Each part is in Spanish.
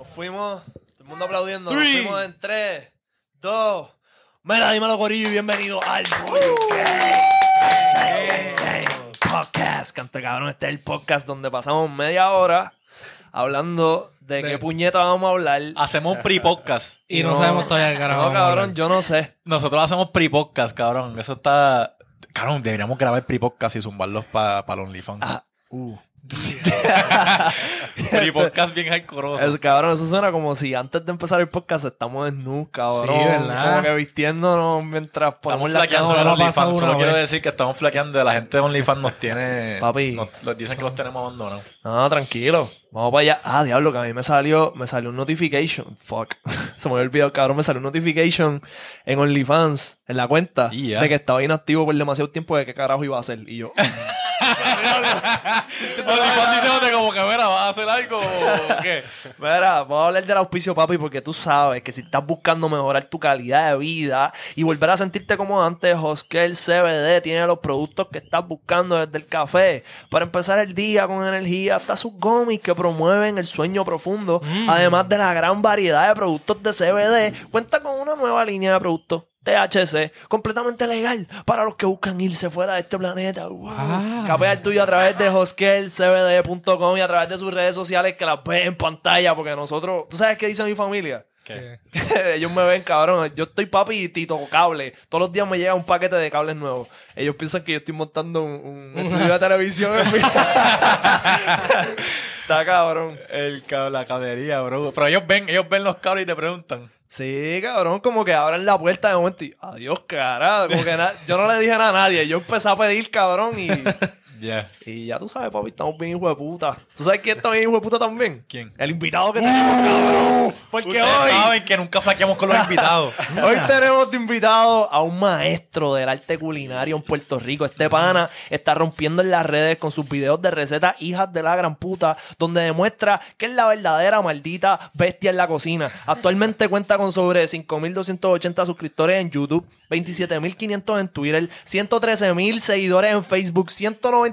Nos fuimos, todo el mundo aplaudiendo. Nos fuimos en 3, 2. Mira, dímelo, Corillo, y bienvenido al Bollo Gang, Gang, Gang Podcast. Cante cabrón, este es el podcast donde pasamos media hora hablando de, qué puñeta vamos a hablar. Hacemos un pre-podcast. Y no, sabemos todavía qué carajo. No, vamos a hablar. cabrón, yo no sé. Nosotros hacemos pre-podcast, cabrón. Eso está... Cabrón, deberíamos grabar pre-podcast y zumbarlos para pa los OnlyFans. Ah, uh. Pre-podcast bien hardcore. Eso, cabrón, eso suena como si antes de empezar el podcast estamos desnudos, cabrón. Sí, ¿verdad? Como que vistiéndonos mientras ponemos Estamos la flaqueando de OnlyFans. Solo quiero decir que estamos flaqueando. La gente de OnlyFans nos tiene... Papi. Nos, nos dicen que los tenemos abandonados. No, tranquilo. Vamos para allá. Ah, diablo, que a mí me salió, me salió un notification. Fuck. Se me había olvidado, cabrón. Me salió un notification en OnlyFans, en la cuenta, de que estaba inactivo por demasiado tiempo de qué carajo iba a hacer. Y yo, diciéndote como que, mira, ¿vas a hacer algo o qué? Mira, vamos a hablar del auspicio, papi, porque tú sabes que si estás buscando mejorar tu calidad de vida y volver a sentirte como antes, Hoskel CBD tiene los productos que estás buscando desde el café para empezar el día con energía hasta sus gomis que promueven el sueño profundo. Además de la gran variedad de productos de CBD, cuenta con una nueva línea de productos. THC, completamente legal para los que buscan irse fuera de este planeta. Wow. Ah. Capea el tuyo a través de hoskelcbd.com y a través de sus redes sociales que las ves en pantalla porque nosotros, ¿tú sabes qué dice mi familia? ¿Qué? Ellos me ven, cabrón. Yo estoy papi y tito cable. Todos los días me llega un paquete de cables nuevos. Ellos piensan que yo estoy montando un, un estudio de televisión en mi... Está cabrón. El, la cablería, bro. Pero ellos ven, ellos ven los cables y te preguntan. Sí, cabrón, como que abren la puerta de momento y adiós, carajo. Como que yo no le dije nada a nadie. Yo empecé a pedir, cabrón, y, Ya. y ya tú sabes, papi, estamos bien hijo de puta. ¿Tú sabes quién está bien hijo de puta también? ¿Quién? El invitado que tenemos, cabrón. Porque Ustedes hoy, saben que nunca flaqueamos con los invitados. hoy tenemos de invitado a un maestro del arte culinario en Puerto Rico. Este pana está rompiendo en las redes con sus videos de recetas hijas de la gran puta, donde demuestra que es la verdadera maldita bestia en la cocina. Actualmente cuenta con sobre 5.280 suscriptores en YouTube, 27.500 en Twitter, 113.000 seguidores en Facebook,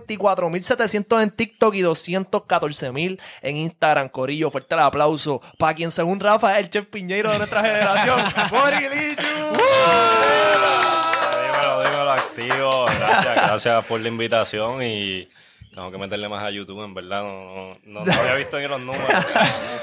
194.700 en TikTok y 214.000 en Instagram. Corillo, fuerte el aplauso para quien según Rafa es el chef piñeiro de nuestra generación. Dímelo, dímelo, activo. Gracias, gracias por la invitación y tengo que meterle más a YouTube, en verdad. No, no, no, no había visto ni los números.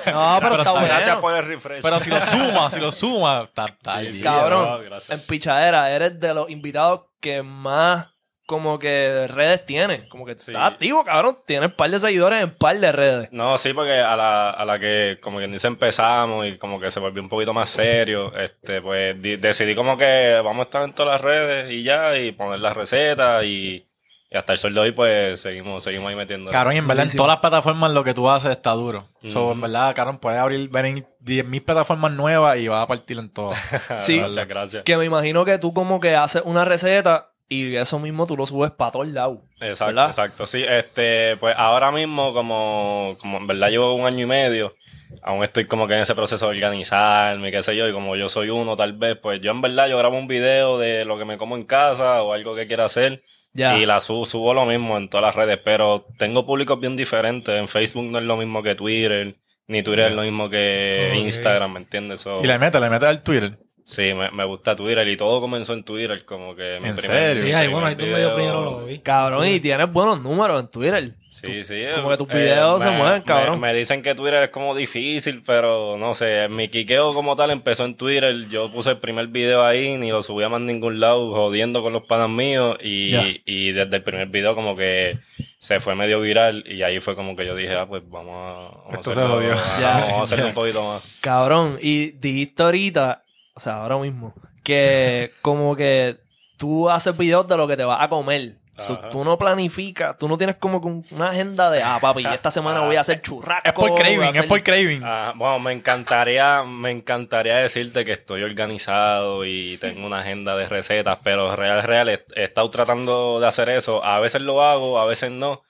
No, pero está bueno. Gracias por el refresh. Pero si lo suma, si lo suma, está, está Sí, ahí. sí. Cabrón, no, gracias. en pichadera eres de los invitados que más como que redes tiene. Como que Sí. está activo, cabrón. Tienes un par de seguidores en par de redes. No, sí, porque a la, a la que, como quien dice, empezamos y como que se volvió un poquito más serio, este, pues di- decidí como que vamos a estar en todas las redes y ya, y poner las recetas y, y hasta el sol de hoy, pues seguimos, seguimos ahí metiendo. Cabrón, y en verdad, en todas las plataformas lo que tú haces está duro. So, Ujú. en verdad, cabrón, puedes abrir, venir 10.000 plataformas nuevas y vas a partir en todas. Sí. Gracias, gracias. Que me imagino que tú como que haces una receta y eso mismo tú lo subes para todos lados. Exacto, ¿verdad? exacto. Sí, este, pues ahora mismo, como, como en verdad llevo un año y medio, aún estoy como que en ese proceso de organizarme, qué sé yo, y como yo soy uno, tal vez, pues yo en verdad yo grabo un video de lo que me como en casa o algo que quiera hacer. Ya. Y la subo, subo lo mismo en todas las redes, pero tengo públicos bien diferentes. En Facebook no es lo mismo que Twitter, ni Twitter es lo mismo que. Instagram, ¿me entiendes? So, y le metes, le metes al Twitter. Sí, me, me gusta Twitter y todo comenzó en Twitter, como que mi ¿En primer- serio? Sí, ahí, primer bueno, ahí donde yo video- primero lo vi. Cabrón, y tienes buenos números en Twitter. Sí, sí. como que tus eh, videos se me- mueven, cabrón. Me, dicen que Twitter es como difícil, pero no sé. Mi quiqueo como tal empezó en Twitter. Yo puse el primer video ahí, ni lo subí a más ningún lado, jodiendo con los panas míos. Y, y desde el primer video como que se fue medio viral. Y ahí fue como que yo dije, ah, pues vamos a... Vamos Esto a se jodió. Ya. Vamos a hacerlo un poquito más. Cabrón, y dijiste ahorita, o sea, ahora mismo, que como que tú haces videos de lo que te vas a comer. So, tú no planificas, tú no tienes como una agenda de, ah, papi, esta semana voy a hacer churrasco. Es por craving, hacer- es por craving. Ah, bueno, me encantaría, me encantaría decirte que estoy organizado y tengo una agenda de recetas, pero real, real, he estado tratando de hacer eso. A veces lo hago, a veces no.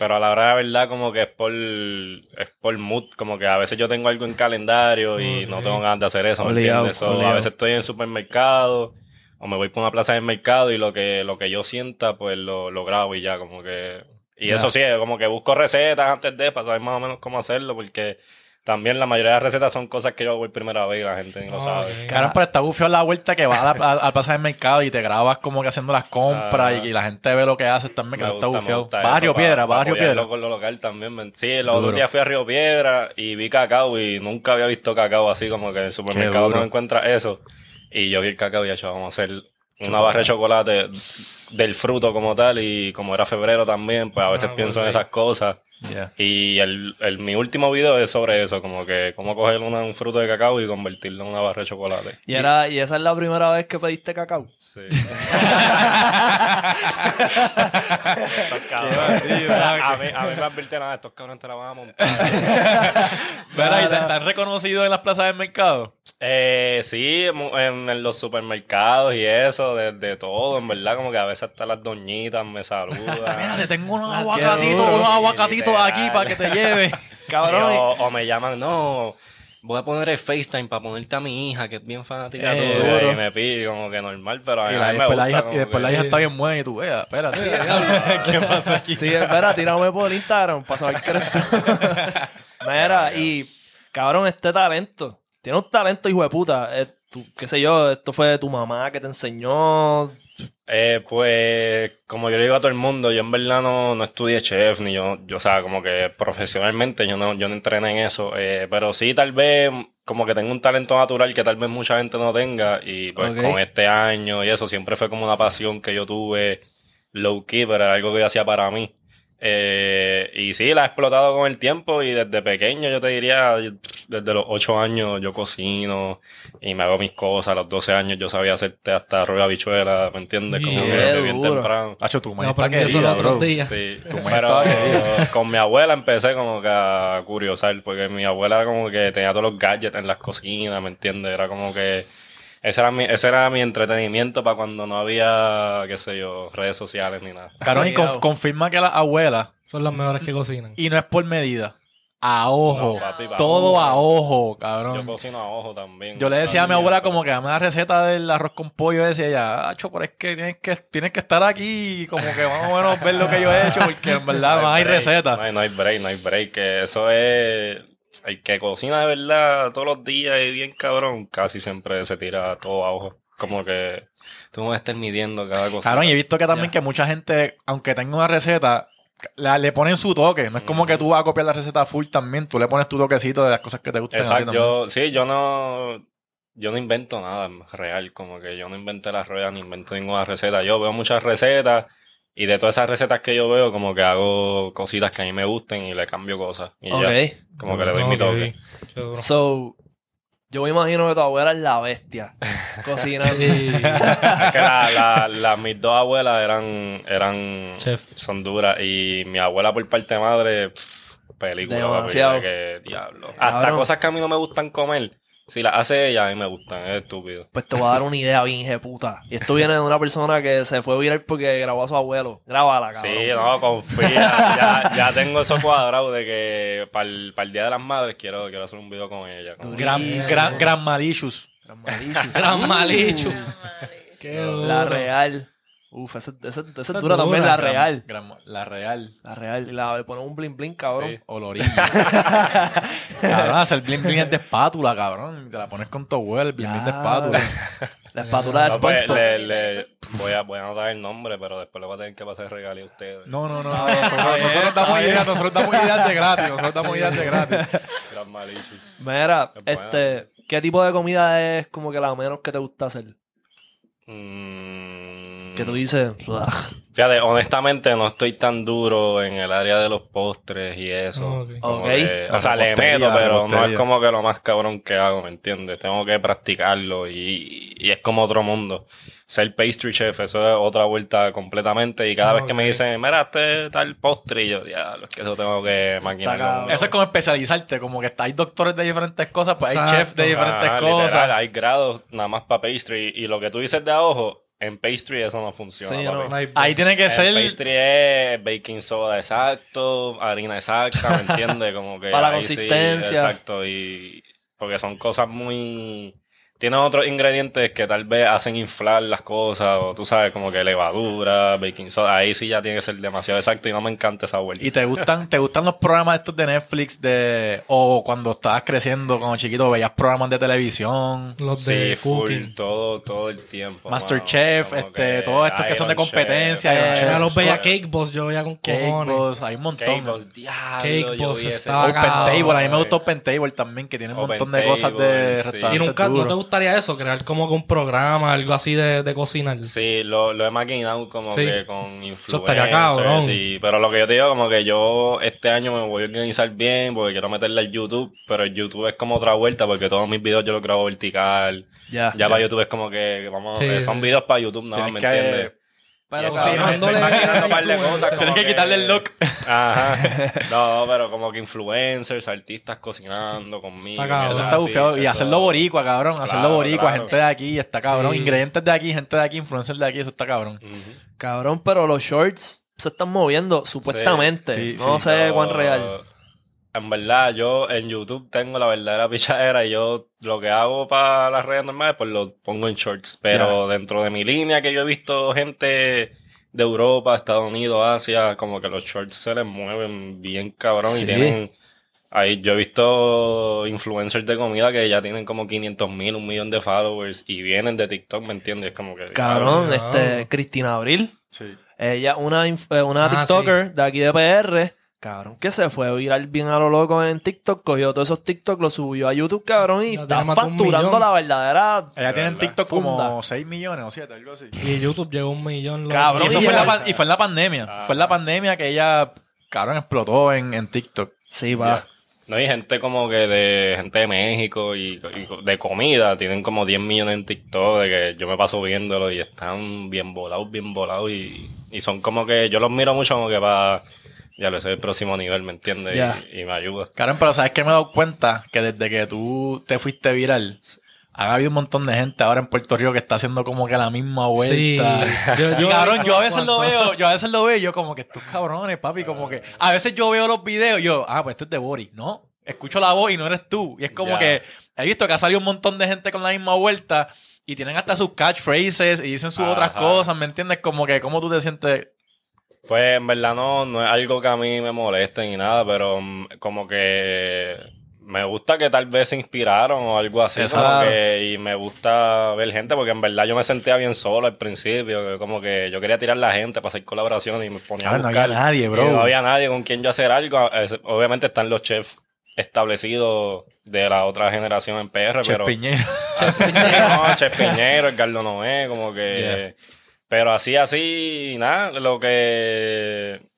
Pero a la hora de verdad, como que es por, es por mood. Como que a veces yo tengo algo en calendario y no tengo ganas de hacer eso, ¿me Obligado, entiendes? So, a veces estoy en el supermercado o me voy por una plaza del mercado y lo que, lo que yo sienta, pues lo, lo grabo y ya, como que... Y eso sí, como que busco recetas antes de para saber más o menos cómo hacerlo, porque también la mayoría de las recetas son cosas que yo hago por primera vez y la gente ni lo sabe. Cabrón, pero está bufio la vuelta que vas al pasar del mercado y te grabas como que haciendo las compras Ah. y, y la gente ve lo que haces también, que está Río pa- Piedra, apoyarlo Piedra. con lo local también. Sí, los otros días fui a Río Piedra y vi cacao y nunca había visto cacao así como que en el supermercado no encuentras eso. Y yo vi el cacao y ya vamos a hacer una barra de chocolate del fruto como tal y como era febrero también, pues a veces Ah, pienso en esas cosas. Yeah. Y el, el- mi último video es sobre eso, como que cómo coger una- un fruto de cacao y convertirlo en una barra de chocolate. Y, era, y esa es la primera vez que pediste cacao. Sí. bandido, a, mí, a mí me advirtieron, "Ah, estos cabrones te la van a montar. Mira, ¿y te, te han reconocido en las plazas del mercado? Eh, sí, en, en los supermercados y eso, de, de todo, en verdad, como que a veces hasta las doñitas me saludan. Mira, te tengo unos Ah, aguacatitos, unos aguacatitos Aquí para que te lleves. Cabrón. Y o, o me llaman, no, voy a poner el FaceTime para ponerte a mi hija, que es bien fanática Eh, tuya", duro. y me pide como que normal, pero a Y, la- después la hija, y después la hija está bien buena y tú, vea, espérate. ¿Qué pasó aquí? Sí, espera, tírame por Instagram para saber que eres tú. Mira, y cabrón, este talento. Tiene un talento, hijo de puta. Eh, tú- qué sé yo, esto fue de tu mamá que te enseñó. Eh, pues, como yo le digo a todo el mundo, yo en verdad no, no estudié chef, ni yo, yo, o sea, como que profesionalmente yo no, yo no entrené en eso, eh, pero sí tal vez como que tengo un talento natural que tal vez mucha gente no tenga y pues con este año y eso siempre fue como una pasión que yo tuve low key, pero era algo que yo hacía para mí. Eh, y sí, la he explotado con el tiempo y desde pequeño yo te diría, desde los 8 años yo cocino y me hago mis cosas, a los 12 años yo sabía hacerte hasta arroz de habichuela, ¿me entiendes? Como Qué que desde bien temprano. Hacho, tu querida, los otros días. Sí, Tu pero con mi abuela empecé como que a curiosar, porque mi abuela como que tenía todos los gadgets en las cocinas, ¿me entiendes? Era como que ese era mi, ese era mi entretenimiento para cuando no había, qué sé yo, redes sociales ni nada. Cabrón, y conf- confirma que las abuelas, Son las mejores que cocinan. y no es por medida, a ojo. No, papi, pa' todo ojo. a ojo, Yo cabrón. cocino a ojo también. Yo le decía a mi abuela como que dame la receta del arroz con pollo y decía ella, Acho, pero es que tienes que, tienes que estar aquí y como que más o menos ver lo que yo he hecho porque en verdad no hay receta. No hay, no hay break, no hay break. Que eso es. El que cocina de verdad todos los días y bien cabrón, casi siempre se tira todo a ojo. Como que tú no estés midiendo cada cosa. Cabrón, y he visto que también que mucha gente, aunque tenga una receta, la- le ponen su toque. No es como que tú vas a copiar la receta full también. Tú le pones tu toquecito de las cosas que te gustan. a ti Exacto, yo, sí, yo no, yo no invento nada real, como que yo no inventé las ruedas ni invento ninguna receta. Yo veo muchas recetas y de todas esas recetas que yo veo, como que hago cositas que a mí me gusten y le cambio cosas. Y Ok. ya, como que le doy mi toque. So, yo me imagino que tu abuela es la bestia. Cocinando. Sí. Es que la, la- la- mis dos abuelas eran, eran, Chef. son duras y mi abuela por parte de madre, pff, película, papi, Demasiado. de que diablo. Hasta Cabrón. cosas que a mí no me gustan comer, si las hace ella, a mí me gustan, es estúpido. Pues te voy a dar una idea bien puta. Y esto viene de una persona que se fue viral porque grabó a su abuelo. Grábala, cabrón. Sí, no, confía. ya, ya tengo eso cuadrado de que para el, Día de las Madres quiero, quiero hacer un video con ella. como- Gran, Durísimo. gran, gran malicious. Gran malicious. Gran. Qué duro. La real. Uf, esa esa- esa es Esa es dura también, la real. Gran- la real. La real. Y la, le ponen un bling bling, cabrón. Sí. Olorín. cabrón, hacer bling bling es de espátula, cabrón. Te la pones con tu abuelo, el bling bling de espátula. La espátula de No, pues, SpongeBob. le- le- voy, a, voy a anotar el nombre, pero después le voy a tener que pasar regalía a ustedes. No, no, no. no, Nosotros, nosotros damos ideas, nosotros damos ideas de gratis. Nosotros damos ideas de gratis. Gran malicious. Mira, Es buena. este, ¿qué tipo de comida es como que la menos que te gusta hacer? Mm, Que tú dices, "Ugh". Fíjate, honestamente no estoy tan duro en el área de los postres y eso. Ok. Como Ok. que- La o sea, le meto, pero no es como que lo más cabrón que hago, ¿me entiendes? Tengo que practicarlo y, y es como otro mundo. Ser pastry chef, eso es otra vuelta completamente. Y cada vez que me dicen, mira, este tal postre, y yo, diablo, es que eso tengo que maquinarlo. cabrón. Eso es como especializarte, como que está- hay doctores de diferentes cosas, pues hay chefs de diferentes Ah, cosas. literal, hay grados nada más para pastry. Y lo que tú dices de a ojo, en pastry eso no funciona. Sí, no. No hay- Ahí tiene que El ser. pastry es baking soda exacto, harina exacta, ¿me entiendes? Como que Para la ahí sí, consistencia. exacto, y porque son cosas muy tiene otros ingredientes que tal vez hacen inflar las cosas, o tú sabes, como que levadura, baking soda. Ahí sí ya tiene que ser demasiado exacto y no me encanta esa vuelta. ¿Y te gustan, te gustan los programas estos de Netflix de o cuando estabas creciendo como chiquito veías programas de televisión? Los Sí, de full, cooking. todo, todo el tiempo. Masterchef, este, todos estos que son de competencia, Chef, Iron Chef. Ya los veía Cake Cake Boss, yo veía con Cake cojones. Boss, hay un montón. Boss, diablo, Cake yo Boss estaba Open. Table, a mí me gusta Open Table también, que tiene un montón de cosas de restaurantes Y nunca, ¿no te. Gustaría eso? Crear como que un programa, algo así de, de cocinar. Sí, lo, lo he maquinado como Sí. que con estaría influencers. cabrón. sí. Pero lo que yo te digo, como que yo este año me voy a organizar bien porque quiero meterle al YouTube. Pero el YouTube es como otra vuelta porque todos mis videos yo los grabo vertical. Ya. Ya para YouTube es como que vamos, Sí, son sí. videos para YouTube, no, Tienes ¿me que- entiendes? Pero que estoy cocinándole maquinando un par de influencer. cosas. Tienes que quitarle el look. Ajá. No, pero como que influencers, artistas cocinando conmigo. Está cabrón. Eso está así, bufiado. Y eso- hacerlo boricua, cabrón. hacerlo Claro, boricua, claro. gente de aquí, está cabrón. Sí. Ingredientes de aquí, gente de aquí, influencers de aquí, eso está cabrón. Cabrón, pero los shorts se están moviendo, supuestamente. Sí, no sí, sé cuán real. En verdad, yo en YouTube tengo la verdadera pichadera y yo lo que hago para las redes normales, pues lo pongo en shorts. Pero dentro de mi línea que yo he visto gente de Europa, Estados Unidos, Asia, como que los shorts se les mueven bien cabrón Sí. y tienen... Ahí yo he visto influencers de comida que ya tienen como 500 mil, un millón de followers y vienen de TikTok, ¿me entiendes? Como que... Cabrón, Cabrón. este, Cristina Abril. Sí. Ella, una, eh, una Ah, TikToker de aquí de PR. Cabrón, que se fue a viral bien a lo loco en TikTok, cogió todos esos TikTok, los subió a YouTube, cabrón, y Ya está facturando la verdadera. Ella tiene en. TikTok como Funda. 6 millones o 7, algo así. Y YouTube llegó a un millón. loco. Cabrón, Y eso y fue en, la y fue en la pandemia. Ah. Fue en la pandemia que ella, cabrón, explotó en, en TikTok. Sí, va. No hay gente como que de gente de México y, y de comida, tienen como 10 millones en TikTok, de que yo me paso viéndolo y están bien volados, bien volados y, y son como que yo los miro mucho como que para, ya lo sé, el próximo nivel, ¿me entiendes? Y, y me ayuda. Karen, pero ¿sabes qué me he dado cuenta? Que desde que tú te fuiste viral, ha habido un montón de gente ahora en Puerto Rico que está haciendo como que la misma Sí. vuelta. Yo- y yo- cabrón, yo a veces lo veo, yo a veces lo veo y yo como que estos cabrones, papi, como que a veces yo veo los videos y yo, ah, pues esto es de Boris. No, escucho la voz y no eres tú. Y es como que he visto que ha salido un montón de gente con la misma vuelta y tienen hasta sus catchphrases y dicen sus Ajá. otras cosas, ¿me entiendes? Como que, ¿cómo tú te sientes? Pues en verdad no, no es algo que a mí me moleste ni nada, pero mm, como que me gusta que tal vez se inspiraron o algo así, como que, y me gusta ver gente, porque en verdad yo me sentía bien solo al principio, que como que yo quería tirar la gente para hacer colaboraciones y me ponía a Cabrón, no buscar. había nadie, bro. Y no había nadie con quien yo hacer algo. Obviamente están los chefs establecidos de la otra generación en PR, Chef pero... Piñero. no, Chef Piñero, Edgardo Noé, como que... Pero así, así, nada, lo que...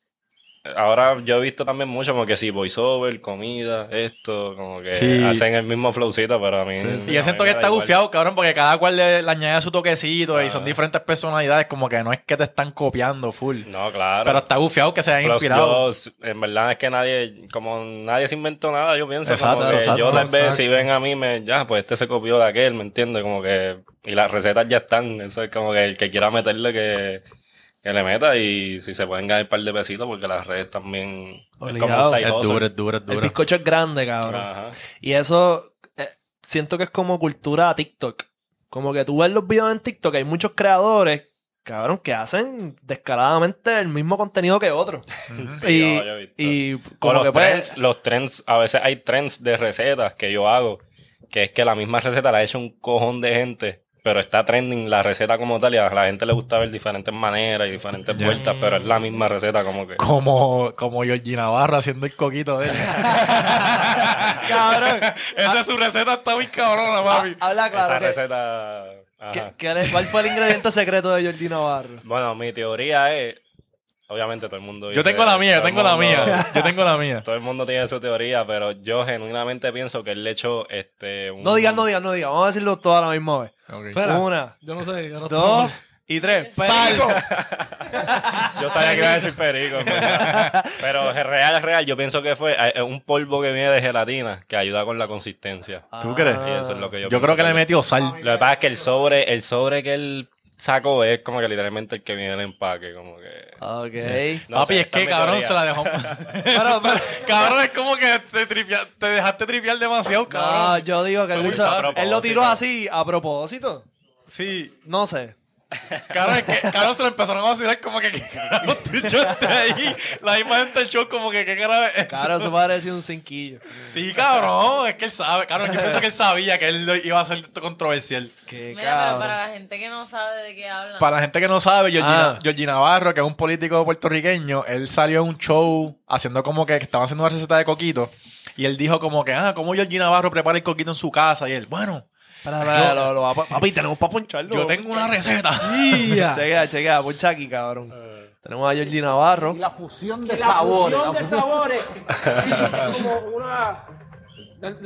Ahora yo he visto también mucho como que sí, voiceover, comida, esto, como que Sí. hacen el mismo flowcito, pero a mí... Y a yo siento que está gufiado, cabrón, porque cada cual le, le añade su toquecito y Ah. son diferentes personalidades, como que no es que te están copiando full. No, claro. Pero está gufiado que se hayan Plus, inspirado. yo, en verdad es que nadie, como nadie se inventó nada, yo pienso Exacto, como que exacto, yo tal vez si ven a mí, me, ya, pues este se copió de aquel, ¿me entiendes? Como que, y las recetas ya están, eso es como que el que quiera meterle que, que le meta y si se pueden ganar un par de pesitos porque las redes también es como un side Es duro, es duro, es El bizcocho es grande, cabrón. Ajá. Y eso eh, siento que es como cultura TikTok. Como que tú ves los videos en TikTok, hay muchos creadores, cabrón, que hacen descaradamente el mismo contenido que otros. Sí, y, no, yo he visto. y como los que pues, trends, los trends, a veces hay trends de recetas que yo hago, que es que la misma receta la ha hecho un cojón de gente, pero está trending la receta como tal y a la gente le gusta ver diferentes maneras y diferentes vueltas, pero es la misma receta como que... Como, como Georgie Navarro haciendo el coquito de él. cabrón, Esa es su receta, está muy cabrona, papi. habla Esa claro. que- receta... ajá. que- que le- ¿Cuál fue el ingrediente secreto de Jordi Navarro? Bueno, mi teoría es... Obviamente todo el mundo... Yo tengo la mía, yo tengo la mía. Yo tengo la mía. Todo el mundo tiene su teoría, pero yo genuinamente pienso que él le echó este... un- No digas, no digas, no digas. Vamos a decirlo todo a la misma vez. Espera, Una, Yo no sé. yo no dos y tres. Perico. Yo sabía que iba a decir perico. Pero es real, es real. Yo pienso que fue eh, un polvo que viene de gelatina que ayuda con la consistencia. ¿Tú crees? Y eso es lo que yo creo que le él- metió sal. Lo que pasa es que el sobre, el sobre que él saco es como que literalmente el que viene en el empaque, como que... Ok. No Papi, sé, es que cabrón teoría. se la dejó. Pero, pero- cabrón, es como que te, tripia- te dejaste tripear demasiado, no, cabrón. yo digo que él, lo hizo- él tiró así a propósito. Sí. No sé. Cabrón, es que cabrón se lo empezaron a vacilar como que ¿qué carajo tú echaste ahí? La misma gente del show como que qué carajo es eso? Claro, eso parece un cinquillo. Sí, cabrón, es que él sabe. Cabrón, yo pienso que él sabía que él iba a ser controversial. Qué Mira, pero para la gente que no sabe de qué hablan. Para la gente que no sabe, Georgina, Ah. Georgie Navarro, que es un político puertorriqueño, él salió en un show haciendo como que, que estaba haciendo una receta de coquito. Y él dijo como que, ah, ¿cómo Georgie Navarro prepara el coquito en su casa? Y él, bueno, Espera, lo- papi, tenemos para poncharlo. yo tengo una receta. Chequea, chequea, poncha aquí, cabrón. Tenemos a Georgie Navarro. la fusión de sabores. fusión de sabores es como una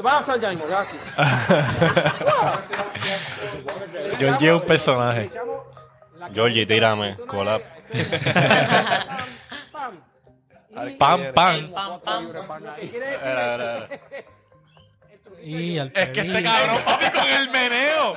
vas a ya mismo gracias Georgie es un personaje. Georgie, tírame, collab. Pam, pam. pam, pam. Y al Es que este cabrón, papi, con el meneo.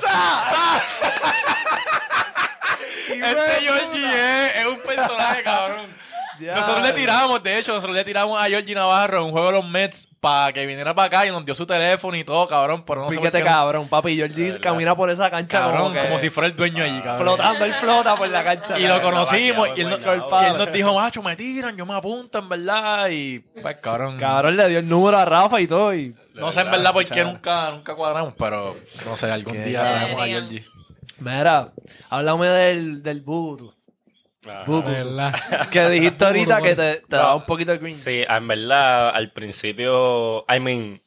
este Georgie es, es un personaje, cabrón. Nosotros le tiramos, de hecho, nosotros le tiramos a Georgie Navarro en un juego de los Mets para que viniera para acá y nos dio su teléfono y todo, cabrón. Pero no sé qué no- cabrón, papi. Georgie camina por esa cancha Cabrón, como, que como si fuera el dueño allí, cabrón. flotando. Él flota por la cancha. Y lo conocimos y él, no- envainado. y él nos dijo, macho, me tiran, yo me apunto, en verdad. Y, pues, cabrón. Cabrón le dio el número a Rafa y todo. Y... no sé en verdad por qué nunca, nunca cuadramos, pero no sé, algún Qué día traemos a Georgie. Mira, háblame del, del. ¿Verdad? Que dijiste ahorita que te, te daba un poquito de cringe. Sí, en verdad, al principio, I mean,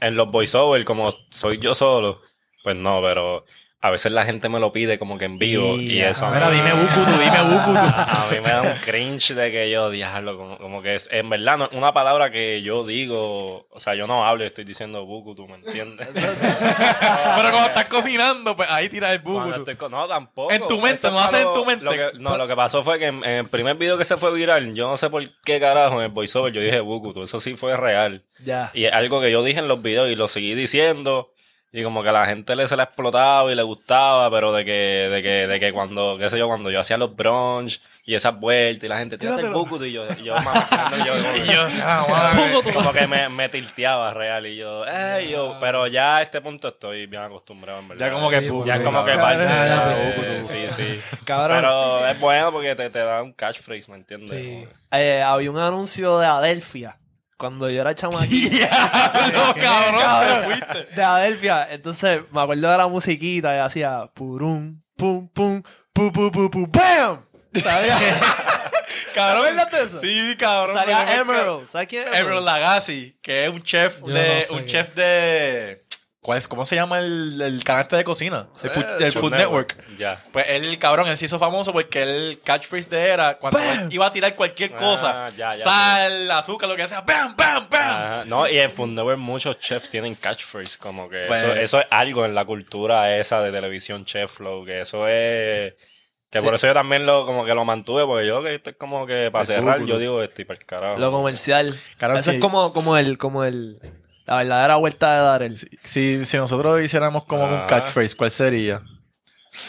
en los voiceovers, como soy yo solo, pues no, pero a veces la gente me lo pide como que en vivo y, Y, eso. Mira, mí- dime Bukutu, dime Bukutu. A mí me da un cringe de que yo diablo, como, como que es, en verdad no es una palabra que yo digo, o sea, yo no hablo, estoy diciendo buku, tú me entiendes. Pero cuando estás cocinando, pues ahí tiras el Bukutu. estoy no, tampoco. En tu mente, no haces en tu mente. Lo que- no, lo que pasó fue que en, en el primer video que se fue viral, yo no sé por qué carajo en el voiceover yo dije buku, eso sí fue real. Ya. Y es algo que yo dije en los videos y lo seguí diciendo. Y como que a la gente le se le ha explotado y le gustaba, pero de que, de que, de que cuando, qué sé yo, cuando yo hacía los brunch y esas vueltas y la gente, tírate el buku y yo, y yo, mamando, y yo, como, Y yo, o sea, madre. como que me, me tilteaba real y yo, yo, pero ya a este punto estoy bien acostumbrado, en verdad. Ya como que Sí, Bukutu, Ya es como que parte Ya. Sí, sí. Cabrón. Pero es bueno porque te, te da un catchphrase, ¿me entiendes? Sí. Eh, había un anuncio de Adelphia cuando yo era chamaquito. No, cabrón, te fuiste. de Adelphia. Entonces me acuerdo de la musiquita y hacía purum, pum, pum, pu, pu, pu, pu, ¡bam! ¿Sabías? Cabrón. ¿Te acuerdas de eso? Sí, cabrón. Salía me- me- Emerald. ¿Sabes quién es Emerald Lagasse, que es un chef Yo de. no sé un qué. chef de. ¿Cuál es? ¿Cómo se llama el, el canal este de cocina? El Food, el Food Network. Ya. Pues él, cabrón, él se hizo famoso porque el catchphrase de era cuando él iba a tirar cualquier cosa, Ah, ya, ya, sal, azúcar, lo que sea, ¡bam, bam, bam! Ajá. No, y en Food Network muchos chefs tienen catchphrase, como que Pues- eso, eso es algo en la cultura esa de televisión chef flow, que eso es... Que por eso yo también lo como que lo mantuve, porque yo que esto es como que para El cerrar, yo digo estoy para el carajo. Lo comercial. Eso sí. es como, como el, como el, la verdadera vuelta de Darel. Si, si nosotros hiciéramos como un Ah. catchphrase, ¿cuál sería?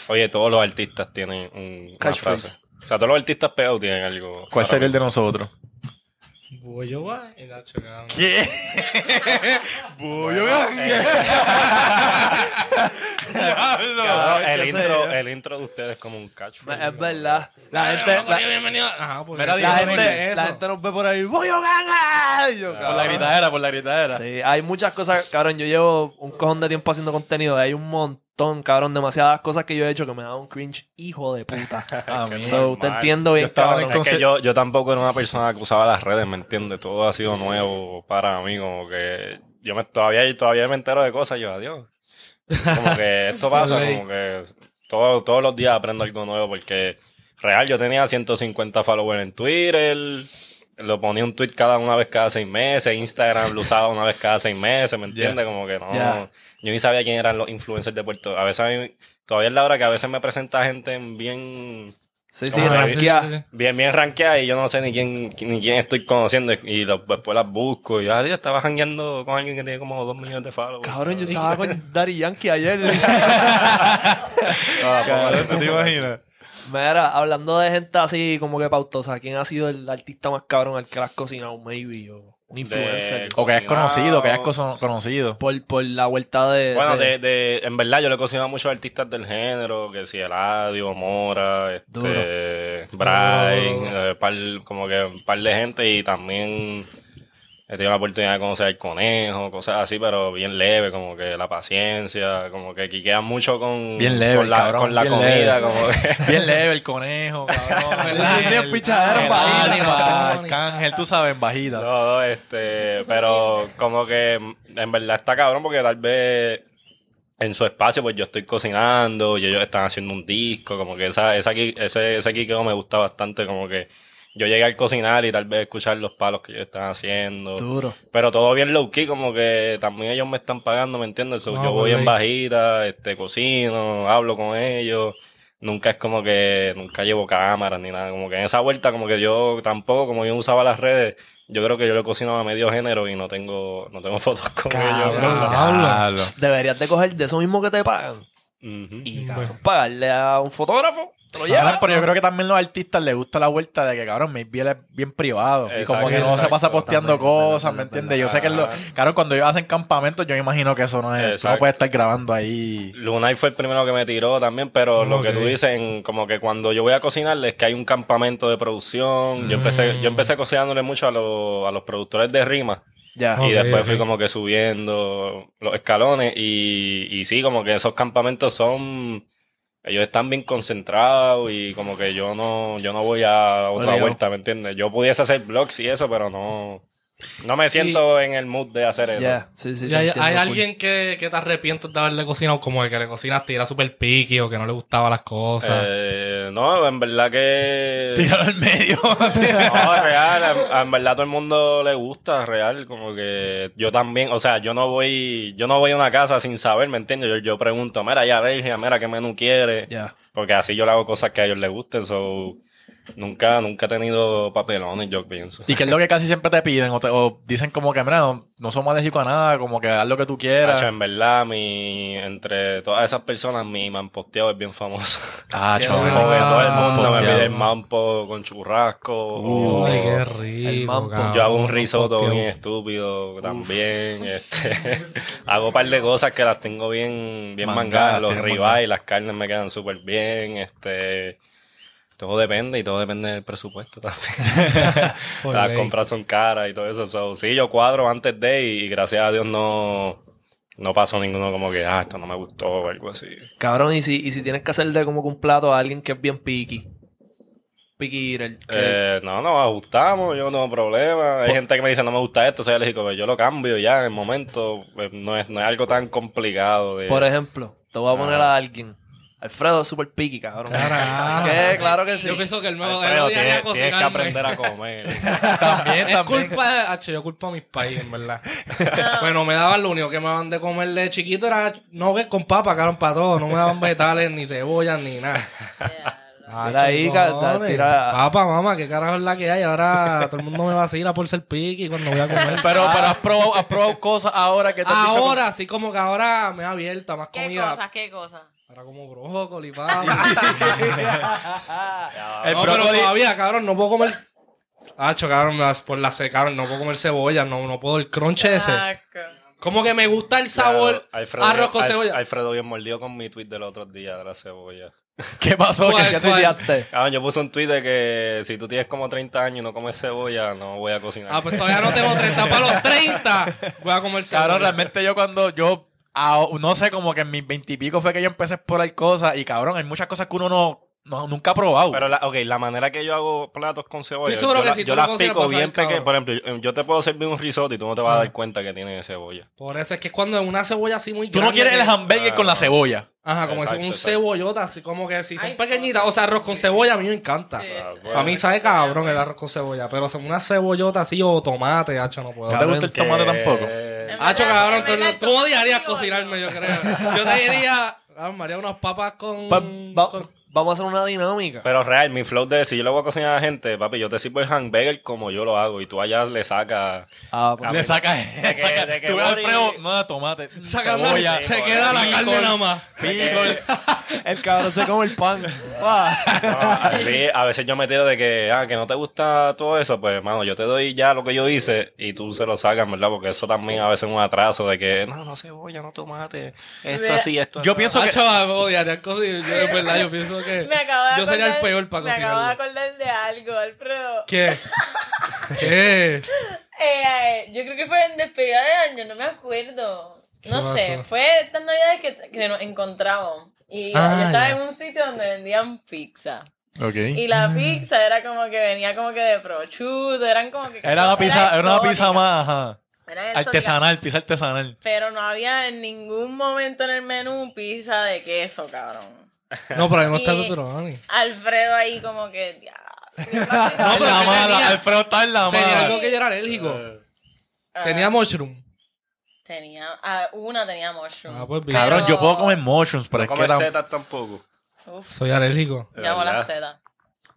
Oye, todos los artistas tienen un, una Catchphrase. frase. O sea, todos los artistas pegados tienen algo. ¿Cuál sería el de nosotros? Voy yo, va. Y Nacho, cabrón. ¿Qué? Bullo Cabrón, el, qué sé intro, yo. el intro de ustedes es como un catchphrase. Es verdad. La gente, la, bienvenido. Ajá, porque la gente, la nos ve por ahí. ¡Voy a ganar! Y yo, Por la gritadera, por la gritadera. Sí, hay muchas cosas, cabrón. Yo llevo un cojón de tiempo haciendo contenido. Hay un montón, cabrón. Demasiadas cosas que yo he hecho que me da un cringe, hijo de puta. Ah, so, te entiendo bien, Yo estaba cabrón. en Es que yo, yo tampoco era una persona que usaba las redes, ¿me entiendes? Todo ha sido nuevo para mí, como que yo me, todavía, todavía me entero de cosas, yo, adiós. Como que esto pasa, como que todo- todos los días aprendo algo nuevo, porque real, yo tenía 150 followers en Twitter, lo ponía un tweet cada una vez cada seis meses, Instagram lo usaba una vez cada seis meses, ¿me entiendes? Como que no, yo ni sabía quién eran los influencers de Puerto A veces a mí, todavía es la hora que a veces me presenta gente en bien Sí, sí, Ah, sí, ranquea. sí, sí, sí. Bien, bien rankeada y yo no sé ni quién, ni quién estoy conociendo y lo- después las busco y ya, estaba jangueando con alguien que tiene como dos millones de followers. Cabrón, yo estaba con Daddy Yankee ayer. Cabrón, ¿tú te imaginas? Mira, hablando de gente así como que pautosa, ¿quién ha sido el artista más cabrón al que le has cocinado, maybe? O un influencer. O que hayas Cocinado. conocido, que hayas cono- conocido. Por, por la vuelta de. Bueno, de- de, de, en verdad yo le he cocinado a muchos artistas del género, que si Eladio, Mora, este, Duro. Brian, eh, par, como que un par de gente y también he tenido la oportunidad de conocer al conejo, cosas así, pero bien leve, como que la paciencia, como que quiquean mucho con, Bien leve, con la, cabrón, con la bien comida, leve. como que... Bien leve el conejo, cabrón. El- el pichadero bajita. Arcángel, tú sabes, bajita. No, no, este, pero como que en verdad está cabrón porque tal vez en su espacio pues yo estoy cocinando y ellos están haciendo un disco, como que esa, esa, ese, ese quiqueo me gusta bastante, como que yo llegué al cocinar y tal vez escuchar los palos que ellos están haciendo. Duro. Pero todo bien low key, como que también ellos me están pagando, ¿me entiendes? So, No, yo voy pues, en ahí. bajita, este, cocino, hablo con ellos. Nunca es como que, nunca llevo cámaras ni nada. Como que en esa vuelta, como que yo tampoco, como yo usaba las redes, yo creo que yo le cocino a medio género y no tengo, no tengo fotos con ellos. Cabrón. Deberías de coger de eso mismo que te pagan. Y cabrón, pagarle a un fotógrafo. Te lo pero yo creo que también los artistas les gusta la vuelta de que, cabrón, maybe él es bien privado. y como Exacto, que no se pasa posteando También, también, cosas, ¿me entiendes? Yo sé que, lo, claro, cuando ellos hacen campamentos, yo me imagino que eso no es. No puedes estar grabando ahí. Lunay fue el primero que me tiró también, pero lo que tú dices, en- como que cuando yo voy a cocinarles, que hay un campamento de producción. Yo empecé, yo empecé cocinándole mucho a, los- a los productores de rima. Ya. Y después fui como que subiendo los escalones y, y sí, como que esos campamentos son... Ellos están bien concentrados y como que yo no, yo no voy a otra vuelta, ¿me entiendes? Yo pudiese hacer vlogs y eso, pero no... No me siento en el mood de hacer eso. Ya, sí, sí. ¿Y hay, entiendo hay alguien que, que te arrepientes de haberle cocinado como el que le cocinaste y era súper piqui o que no le gustaban las cosas? Eh, no, en verdad que... Tirado al medio. No, real, en, en verdad todo el mundo le gusta, real, como que yo también, o sea, yo no voy, yo no voy a una casa sin saber, ¿me entiendes? Yo, yo pregunto, mira, ya alergia, mira, ¿qué menú quiere? Ya. Porque así yo le hago cosas que a ellos les gusten, so, nunca, nunca he tenido papelones, yo pienso. y que es lo que casi siempre te piden. O, te- o dicen como que, mira, no, no somos alérgicos a nada, como que haz lo que tú quieras. Hacho, en verdad, mi, entre todas esas personas, mi mamposteado es bien famoso. Ah, chaval. bueno. Como que todo el Ah, mundo me pide el mampo con churrasco. o- Ay, qué el rico. mampo. cabrón. Yo hago un risotto bien estúpido también. Este, hago un par de cosas que las tengo bien, bien Mangadas, mangadas. Los ribeyes las carnes me quedan súper bien. Este, todo depende y todo depende del presupuesto también. Las ley. compras son caras y todo eso. So, sí, yo cuadro antes de y, y gracias a Dios no, no pasó ninguno como que, ah, esto no me gustó o algo así. Cabrón, y si, y si tienes que hacerle como que un plato a alguien que es bien picky. Picky que- Eh, no, nos ajustamos, yo no tengo problema. Hay gente que me dice, no me gusta esto, soy alérgico, pero yo lo cambio ya en el momento. Eh, No es, no es algo tan complicado. De... Por ejemplo, te voy a poner Ah. a alguien. Alfredo es súper picky, cabrón. Carajo. ¿Qué? Claro que sí. Yo pienso que el nuevo Alfredo, el tienes, a tienes que aprender a comer. También, Es también. culpa de H, yo culpo a mis países, en verdad. bueno, me daban lo único que me daban de comer de chiquito era no que con papa, cabrón, para todo. No me daban vegetales, ni cebollas, ni nada. Mira ahí, tira- Papa, mamá, qué carajo es la que hay. Ahora todo el mundo me vacila por ser piqui cuando voy a comer. Pero, pero has probado, has probado cosas ahora que te has dicho como- ahora, así como que ahora me he abierto a más ¿Qué comida. cosas? ¿Qué cosas? Ahora como brócoli, papa. El no, pero todavía, cabrón, no puedo comer. Hacho, cabrón, me vas por la secaron, no puedo comer cebolla, no, no puedo el crunch ese. Como que me gusta el sabor Alfredo, arroz con cebolla. Alfredo bien mordió con mi tweet del otro día de la cebolla. ¿Qué pasó? ¿Cuál? ¿Qué- ¿Qué tuiteaste? Ah, yo puse un tweet de que si tú tienes como 30 años y no comes cebolla, no voy a cocinar. Ah, pues todavía no tengo 30. Para los 30 voy a comer cebolla. Cabrón, realmente yo cuando yo, ah, no sé, como que en mis veintipico fue que yo empecé a explorar cosas y cabrón, hay muchas cosas que uno no, no- nunca ha probado. Pero, la, ok, la manera que yo hago platos con cebolla, Estoy seguro yo, que la- si tú yo lo las pico bien pequeñas. Por ejemplo, yo, yo te puedo servir un risotto y tú no te vas a dar cuenta que tiene cebolla. Por eso es que es cuando es una cebolla así muy Tú no quieres el hamburger con la cebolla. Ajá, como Exacto, es un exacto. cebollota, así como que si son Ay, pequeñitas. O sea, arroz con cebolla a mí me encanta. Sí, Ah, bueno. Para mí sabe cabrón el arroz con cebolla. Pero son una cebollota así o tomate, hacho, no puedo. ¿No te gusta el tomate tampoco? Hacho, cabrón, tú, odiarías cocinarme, yo creo. Yo te diría, María, unas papas con... Vamos a hacer una dinámica. Pero real, mi flow de si yo le voy a cocinar a la gente, papi, yo te sirvo el hamburger como yo lo hago y tú allá le sacas. Ah, pues. Le ver, saca, de que- saca- tú ves Alfredo, no de tomate, Sacando- cebolla, se queda la carne nada más. pickles. El cabrón se come el pan. Pa. No, así, a veces yo me tiro de que, ah, que no te gusta todo eso, pues, mano, yo te doy ya lo que yo hice y tú se lo sacas, ¿verdad? Porque eso también a veces es un atraso de que, no, no cebolla, no tomate, esto así, esto Yo pienso que... Yo pienso que Me acabo de yo sería el acordar- peor para Me acabo de cocinar. acordar de algo, Alfredo. ¿Qué? ¿Qué? Eh, eh, yo creo que fue en despedida de año, no me acuerdo. No ¿Qué sé, fue estas navidades que, que nos encontramos. Y Ah, yo estaba ya. en un sitio donde vendían pizza. Ok. Y la pizza era como que venía como que de prosciutto, eran como que... Era una pizza, era una pizza más, ajá. era exótica, Artesanal, pizza artesanal. Pero no había en ningún momento en el menú pizza de queso, cabrón. No, pero a mí me gusta pepperoni. Alfredo ahí como que... "Ya". No, pero la mala, tenía- Alfredo está en la Tenía mala. algo que yo era alérgico. Ah, Tenía mushroom. Tenía... ah, una tenía mushroom. Ah, pues bien. Cabrón, yo puedo comer mushrooms, pero No es que tam- setas tampoco. Uf, Soy alérgico. Llamo la seda.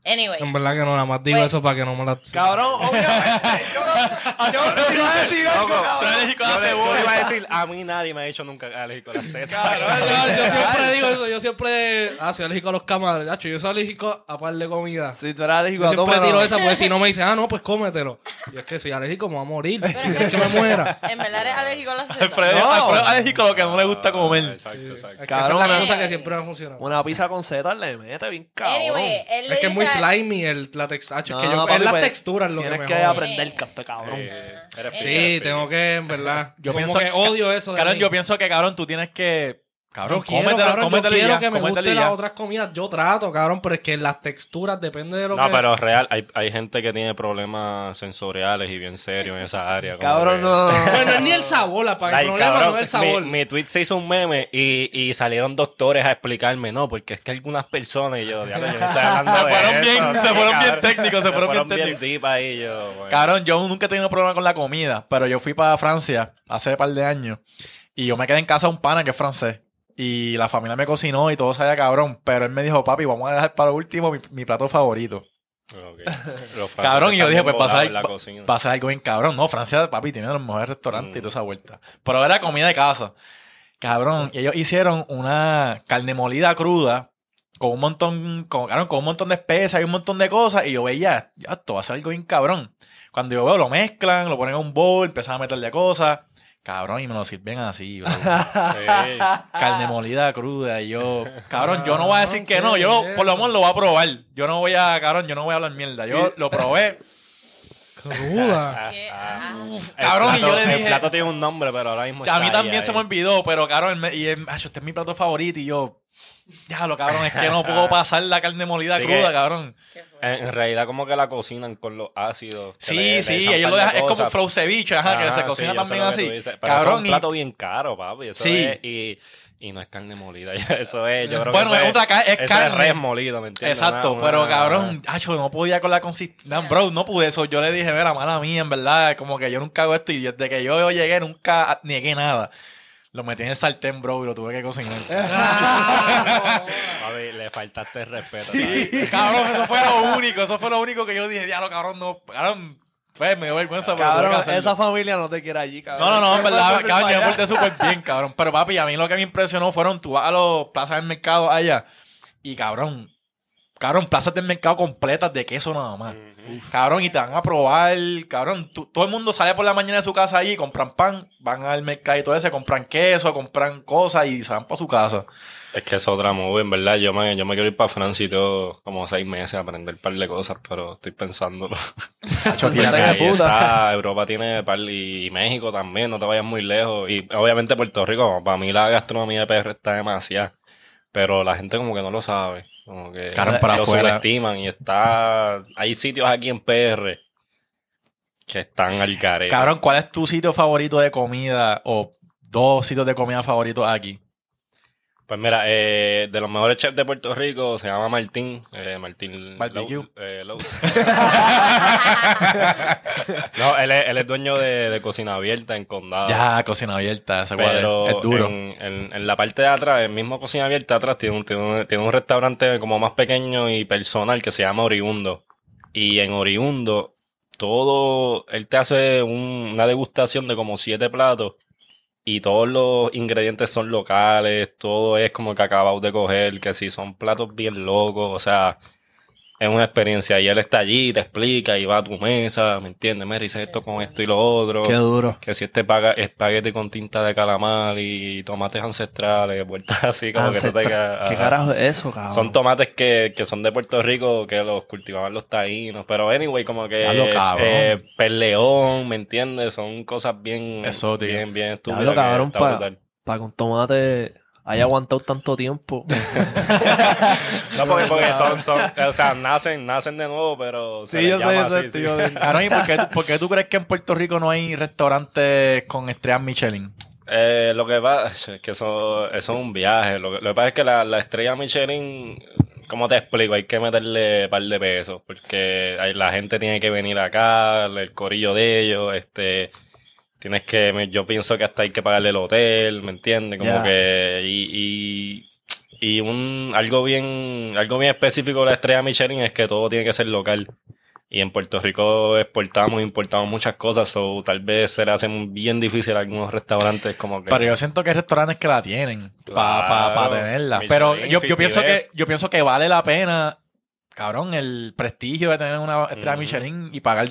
Anyway. En verdad que no, nada más digo Pues- eso para que no me la... Cabrón, obviamente. Yo no, yo no iba a decir algo, Loco, cabrón. Soy alérgico a la le iba cebolla. a decir, a mí nadie me ha dicho nunca alérgico a la setas. No, yo siempre digo eso, yo siempre... Ah, soy alérgico a los camarones. Hacho, yo soy alérgico a par de comida. Si tú eres alérgico Yo a siempre todo, tiro pero- esa porque si no me dicen, ah, no, pues cómetelo. Y es que soy alérgico, me voy a morir. Si quieres que me muera. En verdad eres alérgico a la seda. Alfredo, No. Alfredo es alérgico a lo que no le gusta comer. Exacto, exacto. Es que Cabrón. esa es la cosa que siempre me ha funcionado. Una pizza con setas le mete bien cabrón. Anyway, él le Es que es muy slimy el, la textura. Es No, que yo, papi, es las pues, texturas lo que Tienes que jode. aprender, canto, cabrón. Eh, eres Sí, tengo que, en verdad. Yo como pienso que odio eso de Cabrón, mí. yo pienso que, cabrón, tú tienes que... Cabrón, Yo quiero, cómetelo, cabrón, yo quiero ya, que me gusten las ya. otras comidas. Yo trato, cabrón, pero es que las texturas depende de lo No, que... pero real, hay, hay gente que tiene problemas sensoriales y bien serios en esa área. Cabrón, que- no. Bueno, es ni el sabor, la pa- el Like, problema cabrón, no es el sabor. Mi, mi tweet se hizo un meme y, y salieron doctores a explicarme, no, porque es que algunas personas y yo, diablo, yo no estoy hablando Se de fueron eso, bien- se fueron bien técnicos, se fueron bien técnicos. deep ahí yo. bueno. Cabrón, yo nunca he tenido problema con la comida, pero yo fui para Francia hace un par de años y yo me quedé en casa de un pana que es francés. Y la familia me cocinó y todo sabía cabrón, pero él me dijo, papi, vamos a dejar para último mi, mi plato favorito. Ok. Los franceses Cabrón, y yo dije, pues va a volados ser, en la va- cocina. va a ser algo bien cabrón. No, Francia, papi, tiene los mejores restaurantes y Mm. toda esa vuelta. Pero era comida de casa. Cabrón, y ellos hicieron una carne molida cruda con un montón, con, cabrón, con un montón de especias y un montón de cosas. Y yo veía, ya, esto va a ser algo bien cabrón. Cuando yo veo, lo mezclan, lo ponen en un bowl, empiezan a meterle cosas. Cabrón, y me lo sirven así, bro. Sí. Carne molida cruda. Y yo, cabrón, yo no voy a decir que qué no. Yo, por lo menos, lo voy a probar. Yo no voy a, cabrón, yo no voy a hablar mierda. Yo lo probé. Cruda. Ah. Cabrón, y yo le dije- El plato tiene un nombre, pero ahora mismo A mí ahí, también se ahí. me olvidó, pero cabrón, y él, "Acho, este es mi plato favorito. Y yo, ya lo cabrón, es que no puedo pasar la carne molida Sí cruda, que- cabrón. En, en realidad como que la cocinan con los ácidos. Sí, le- sí, ellos lo de dejan, es como flow ceviche, ajá, que se cocina también así. Pero eso es Cabrón, un y- plato bien caro, papi. Eso Sí. es, y, y no es carne molida. Eso es, yo creo Bueno, que es otra ca- es carne. res molido, ¿me entiendes? Exacto, Una- pero una- cabrón, acho, no podía con la consistencia. Bro, no pude eso. Yo le dije, mira, mala mía, en verdad, como que yo nunca hago esto y desde que yo llegué nunca niegué nada. Lo metí en el sartén, bro, y lo tuve que cocinar. Papi, le faltaste el respeto. Sí, ¿sabes? cabrón, eso fue lo único, eso fue lo único que yo dije, diablo, cabrón, no, cabrón, pues me dio vergüenza, Cabrón, esa familia no te quiere allí, cabrón. No, no, no, en verdad, cabrón, yo me porté súper bien, cabrón. Pero papi, a mí lo que me impresionó fueron, tú vas a los plazas del mercado allá y cabrón, cabrón, plazas del mercado completas de queso nada más. Cabrón, y te van a probar, cabrón. tú- todo el mundo sale por la mañana de su casa allí, compran pan, van al mercado y todo eso, compran queso, compran cosas y se van para su casa. Es que es otra movie, en verdad. Yo me, yo me quiero ir para Francia y todo, como seis meses a aprender un par de cosas, pero estoy pensándolo. Ahí está, Europa tiene par y, y México también, no te vayas muy lejos. Y obviamente Puerto Rico, para mí la gastronomía de PR está demasiada. Pero la gente como que no lo sabe. Como que Cabrón, para lo afuera. subestiman y está... Hay sitios aquí en PR que están al care. Cabrón, ¿cuál es tu sitio favorito de comida o dos sitios de comida favoritos aquí? Pues mira, eh, de los mejores chefs de Puerto Rico se llama Martín. Eh, Martín Barbecue. Lou- eh, Lou. no, él es, él es dueño de, de Cocina Abierta en Condado. Ya, cocina abierta, ese cuadro Pero es duro. En, en, en la parte de atrás, el mismo cocina abierta atrás, tiene un, tiene un, tiene un restaurante como más pequeño y personal que se llama Oriundo. Y en Oriundo, todo, él te hace un- una degustación de como siete platos y todos los ingredientes son locales, todo es como que acabado de coger, que si son platos bien locos, o sea, es una experiencia. Y él está allí, te explica y va a tu mesa, ¿me entiendes? Me dice esto con esto y lo otro. Qué duro. Que si este paga espagueti con tinta de calamar y tomates ancestrales, vueltas así como que no te Ancestra- queda- ¿Qué ajá. carajo es eso, cabrón? Son tomates que, que son de Puerto Rico, que los cultivaban los taínos. Pero anyway, como que cabrón. eh, perleón, ¿me entiendes? Son cosas bien Exóticas. bien, bien estúpidas. Que cabrón, para brutal. que un tomate haya aguantado tanto tiempo. No, porque, porque son, son, o sea, nacen, nacen de nuevo, pero Sí, yo sé, sí. tío. Cabrón, ¿y por qué, tú- por qué tú crees que en Puerto Rico no hay restaurantes con estrellas Michelin? Eh, lo que pasa es que eso, eso es un viaje. Lo que, lo que pasa es que la, la estrella Michelin, ¿cómo te explico? Hay que meterle un par de pesos porque hay- la gente tiene que venir acá, el corillo de ellos, este... Tienes que, yo pienso que hasta hay que pagarle el hotel, ¿me entiendes? Como que, y, y, y un, algo bien, algo bien específico de la estrella Michelin es que todo tiene que ser local. Y en Puerto Rico exportamos, importamos muchas cosas, o tal vez se le hacen bien difícil a algunos restaurantes como que... Pero yo siento que hay restaurantes que la tienen para Claro. tenerla. Michelin, Pero yo, yo pienso que yo pienso que vale la pena, cabrón, el prestigio de tener una estrella. Michelin y pagar.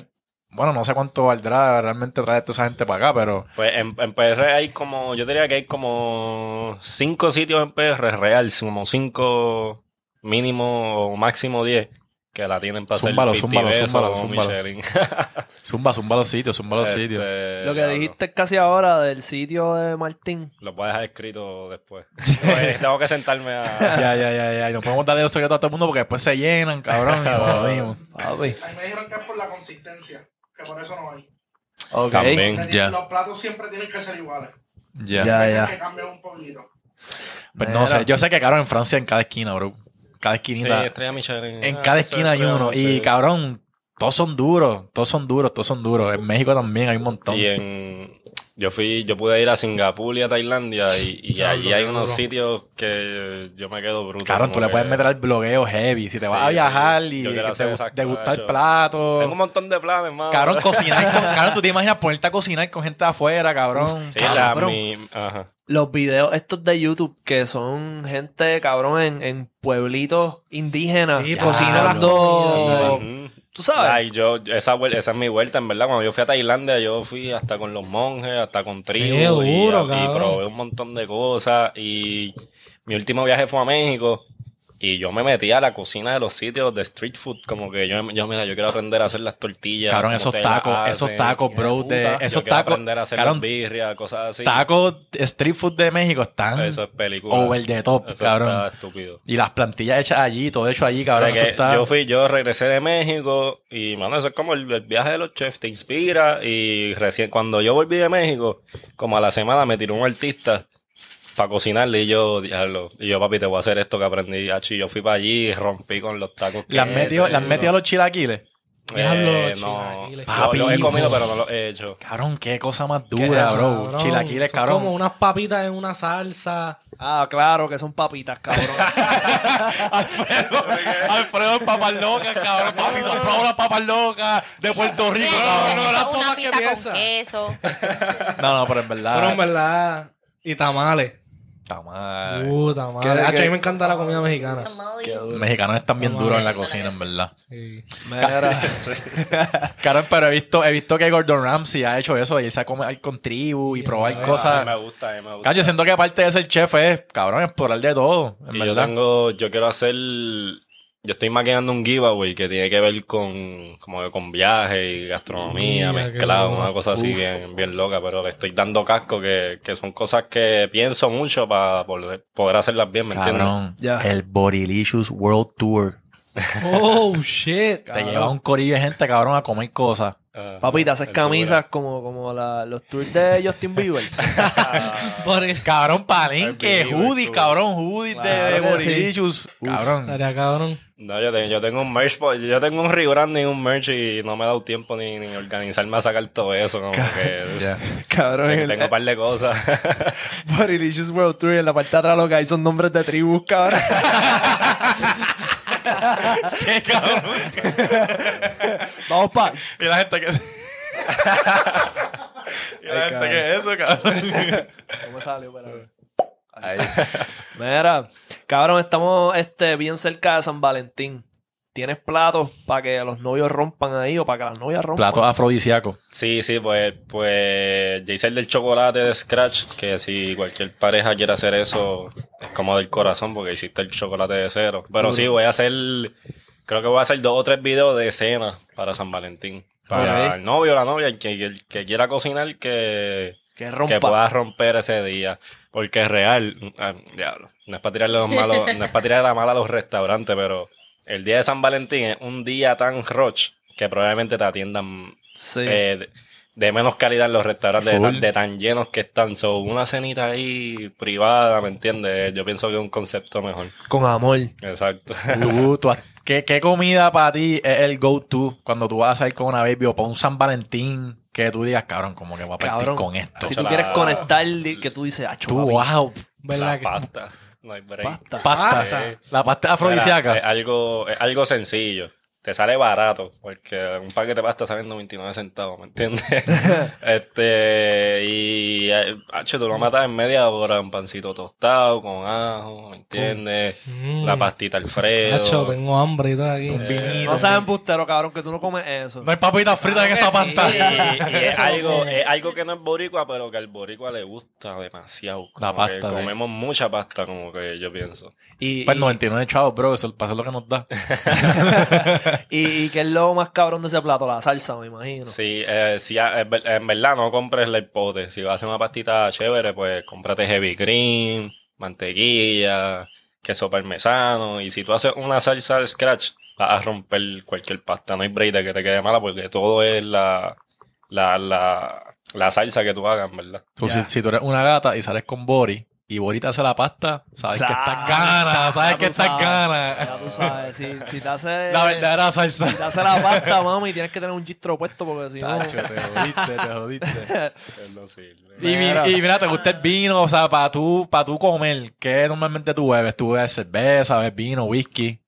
Bueno, no sé cuánto valdrá realmente traer toda esa gente para acá, pero Pues en, en PR hay como, yo diría que hay como cinco sitios en PR real, como cinco mínimo o máximo diez que la tienen para Zúmbalo, hacer 50 zúmbalo, zúmbalo, zúmbalo. Zumba, zumba los sitios, zumba los Este, sitios. Lo que dijiste casi ahora del sitio de Martín. Lo voy a dejar escrito después. Pues, tengo que sentarme a... Ya, ya, ya, ya. Y no podemos darle los secretos a todo el mundo porque después se llenan, cabrón. y jodimos. Papi. A mí me dijeron que es por la consistencia, que por eso no hay. Ok. También. Los platos siempre tienen que ser iguales. Ya. Ya, Hay veces ya. que cambian un poquito. Pues no sé. Yo sé que, cabrón, en Francia, en cada esquina, bro. Cada Sí, esquinita. estrella Michelin. en Ah, cada esquina hay uno. sí. Y, cabrón, todos son duros. Todos son duros, todos son duros. En México también hay un montón. Y en, yo fui, yo pude ir a Singapur y a Tailandia y, y allí hay unos duro. sitios que yo me quedo bruto. Cabrón, tú le puedes meter al blogueo heavy. Si te Sí, vas a viajar sí. y te esas degustar cosas. platos. Tengo un montón de planes, mano. Cabrón, cocinar con. Cabrón, tú te imaginas ponerte a cocinar con gente de afuera, cabrón. Sí, Cabrón. mi- ajá. Los videos estos de YouTube que son gente, cabrón, en, en pueblitos indígenas Sí, cocinando. ¿Tú sabes? Ay, yo, esa, esa es mi vuelta, en verdad. Cuando yo fui a Tailandia, yo fui hasta con los monjes, hasta con tribu. Qué y- y, probé un montón de cosas. Y mi último viaje fue a México. Y yo me metí a la cocina de los sitios de street food. Como que yo, yo mira, yo quiero aprender a hacer las tortillas. Cabrón, esos tacos, esos tacos, bro, de- Yo esos quiero tacos, aprender a hacer cabrón, las birrias, cosas así. Tacos street food de México están Eso es película. over the top, Eso cabrón. está estúpido. Y las plantillas hechas allí, todo hecho allí, O cabrón. sea Eso que está. Yo fui, yo regresé de México y, mano, eso es como el, el viaje de los chefs, te inspira y recién, cuando yo volví de México, como a la semana me tiró un artista para cocinarle y yo, diablo, y yo, papi, te voy a hacer esto que aprendí, Hacho, y yo fui para allí y rompí con los tacos. ¿Le has que metido, le has metido a los chilaquiles? Diablo, Eh, no, los he comido, pero no los he hecho. Cabrón, qué cosa más ¿Qué dura, es eso, bro. cabrón? Chilaquiles, Son cabrón. como unas papitas en una salsa. Ah, claro, que son papitas, cabrón. Alfredo, Alfredo papas locas, cabrón. Papi, tú has papas locas de Puerto Rico, cabrón. no, las papas que pizza piensa. con queso. No, no, pero en verdad. Pero en verdad. Y tamales. Está mal. Uh, tamales. ¿Qué- Hacho, a mí me encanta la comida mexicana. Los mexicanos están bien duros en la cocina, en verdad. Sí. Mira. Claro, pero he visto, he visto que Gordon Ramsay ha hecho eso, de irse a comer con tribu y probar A cosas. mí me gusta, a mí me gusta. Yo siento que aparte de ser chef es, cabrón, explorar de todo, en Y yo tengo, yo quiero hacer, yo estoy maquinando un giveaway que tiene que ver con, como que con viajes y gastronomía, Mira, mezclado, una cosa así bien, bien loca, pero le estoy dando casco que, que son cosas que pienso mucho para poder, poder hacerlas bien, ¿me entiendes? Cabrón, Ya. el Borilicious World Tour. Oh, shit. Te lleva un corillo de gente, cabrón, a comer cosas. Ah, Papi, te haces es camisas como, como la- los tours de Justin Bieber. Por el... Cabrón, palenque, tú. cabrón, hoodies de, Claro de sí. Cabrón. Estaría cabrón. No, yo, tengo, yo tengo un merch, yo tengo un rebranding y un merch y no me he dado tiempo ni, ni organizarme a sacar todo eso, como que Cabrón, en tengo, tengo un par de cosas. Borilicious World Tour, en la parte de atrás lo que hay son nombres de tribus, cabrón. ¿Qué cabrón? Vamos pa. Y la gente que. y la Ay, gente que es eso, cabrón. ¿Cómo salió? Mira, cabrón, estamos este, bien cerca de San Valentín. ¿Tienes platos para que los novios rompan ahí o para que las novias rompan? Plato afrodisíaco. Sí, sí, pues, pues hice el del chocolate de Scratch, que si cualquier pareja quiere hacer eso, es como del corazón, porque hiciste el chocolate de cero. Pero sí, voy a hacer, creo que voy a hacer dos o tres videos de cena para San Valentín. Para el novio o la novia, el que, el que quiera cocinar, que, Que rompa. que pueda romper ese día. Porque es real, ah, diablo, no es para tirarle los malos, no es para tirarle la mala a los restaurantes, pero el día de San Valentín es un día tan roch que probablemente te atiendan Sí. eh, de, de menos calidad en los restaurantes, de tan, de tan llenos que están. So, una cenita ahí privada, ¿me entiendes? Yo pienso que es un concepto mejor. Con amor. Exacto. Tú, tú has- ¿qué, ¿Qué comida para ti es el go-to cuando tú vas a salir con una baby o para un San Valentín que tú digas, cabrón, como que voy a partir Cabrón. con esto? Si tú quieres conectar, que tú dices, ah, Tú, wow, ¿Verdad La que- pasta. No hay break. Pasta. pasta. Pasta. La pasta Mira, afrodisíaca. es algo, es algo sencillo. Te sale barato, porque un paquete de pasta saliendo 29 centavos, ¿me entiendes? este, y, eh, hacho, tú lo matas en media hora, un pancito tostado con ajo, ¿me entiendes? Mm. La pastita Alfredo. Nacho, tengo hambre y todo aquí. No sabes, embustero, cabrón, que tú no comes eso. No hay papitas fritas en Claro esta que sí. pantalla. Y, y es, algo, es algo que no es boricua, pero que al boricua le gusta demasiado. La que pasta, sí. Comemos mucha pasta, como que yo pienso. Y, Pues y- 99 chavos, bro, eso hacer lo que nos da. y, y que es lo más cabrón de ese plato, la salsa, me imagino. Sí, eh, si ver- en verdad no compres el pote. Si vas a hacer una pastita chévere, pues cómprate heavy cream, mantequilla, queso parmesano. Y si tú haces una salsa de scratch, vas a romper cualquier pasta. No hay de que te quede mala porque todo es la, la, la, la salsa que tú hagas, ¿verdad? Tú, si, si tú eres una gata y sales con Bori y Bori te hace la pasta, sabes que estás gana, sabes ya que estás gana. Ya tú sabes, si, si te hace... La verdadera salsa. Si te hace la pasta, mami, tienes que tener un gistro puesto porque si no... Tacho, te jodiste, te jodiste. No sirve. Y, mi- y mira, te gusta el vino, o sea, para tú, para tú comer, ¿qué normalmente tú bebes? ¿Tú bebes cerveza, bebes vino, whisky?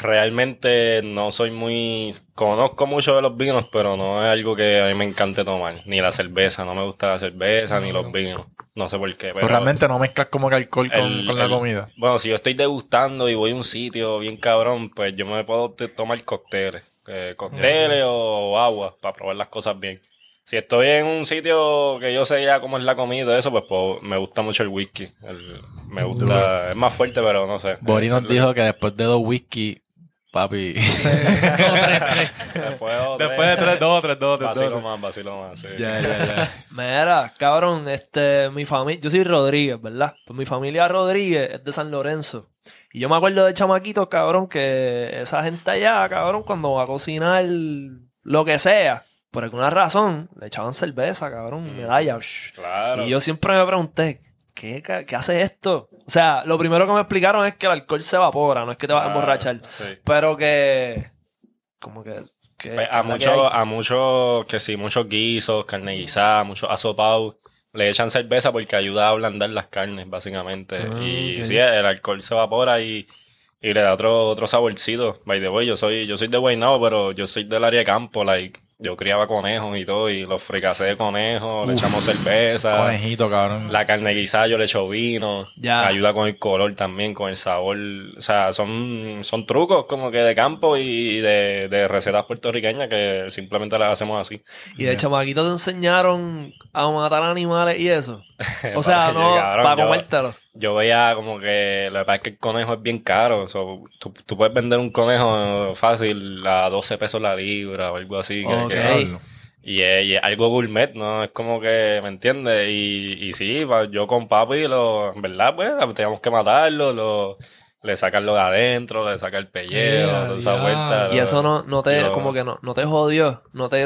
Realmente no soy muy... Conozco mucho de los vinos, pero no es algo que a mí me encante tomar. Ni la cerveza, no me gusta la cerveza, ni los vinos. No sé por qué. Pero- realmente no mezclas como que alcohol con, el- con la el- comida. Bueno, si yo estoy degustando y voy a un sitio bien cabrón, pues yo me puedo tomar cócteles. eh, cócteles o agua para probar las cosas bien. Si estoy en un sitio que yo sé ya cómo es la comida eso, pues, pues, me gusta mucho el whisky. El- me gusta, es más fuerte, pero no sé. Bori nos dijo que después de dos whisky, papi. Después, de después de tres, dos, tres, dos, tres, Vacilo más, vacilo más, sí. Ya, ya, ya. Mira, cabrón, este, mi familia, yo soy Rodríguez, ¿verdad? Pues mi familia Rodríguez es de San Lorenzo. Y yo me acuerdo de chamaquitos, cabrón, que esa gente allá, cabrón, cuando va a cocinar lo que sea, por alguna razón, le echaban cerveza, cabrón, medalla. shh. Claro. Y yo siempre me pregunté, ¿qué, ¿qué hace esto? O sea, lo primero que me explicaron es que el alcohol se evapora, no es que te vas a Claro, emborrachar. sí. Pero que, como que... que- Pues, que a muchos, a muchos, que sí, muchos guisos, carne guisada, muchos asopados, le echan cerveza porque ayuda a ablandar las carnes, básicamente. Ah, y sí, el alcohol se evapora y, y le da otro, otro saborcito. By the way, yo soy, yo soy de Guaynabo, pero yo soy del área de campo, like, yo criaba conejos y todo, y los fricasé de conejos, le echamos cerveza. Conejito, cabrón. La carne guisada yo le echo vino. Ya. Ayuda con el color también, con el sabor. O sea, son, son trucos como que de campo y de, de recetas puertorriqueñas que simplemente las hacemos así. Y de chamaquito te enseñaron a matar animales y eso. O sea, no, para comértelo. Yo veía como que lo que pasa es que el conejo es bien caro. so, tú, tú puedes vender un conejo fácil a 12 pesos la libra o algo así. que- y, es, y es algo gourmet, ¿no? Es como que, ¿me entiendes? Y, y sí, yo con papi, lo, en verdad, pues, teníamos que matarlo, lo, le sacan lo de adentro, le saca el pellejo, Yeah, toda esa yeah. vuelta. Y lo- eso no, no te, lo- como que no, no te jodió. No te,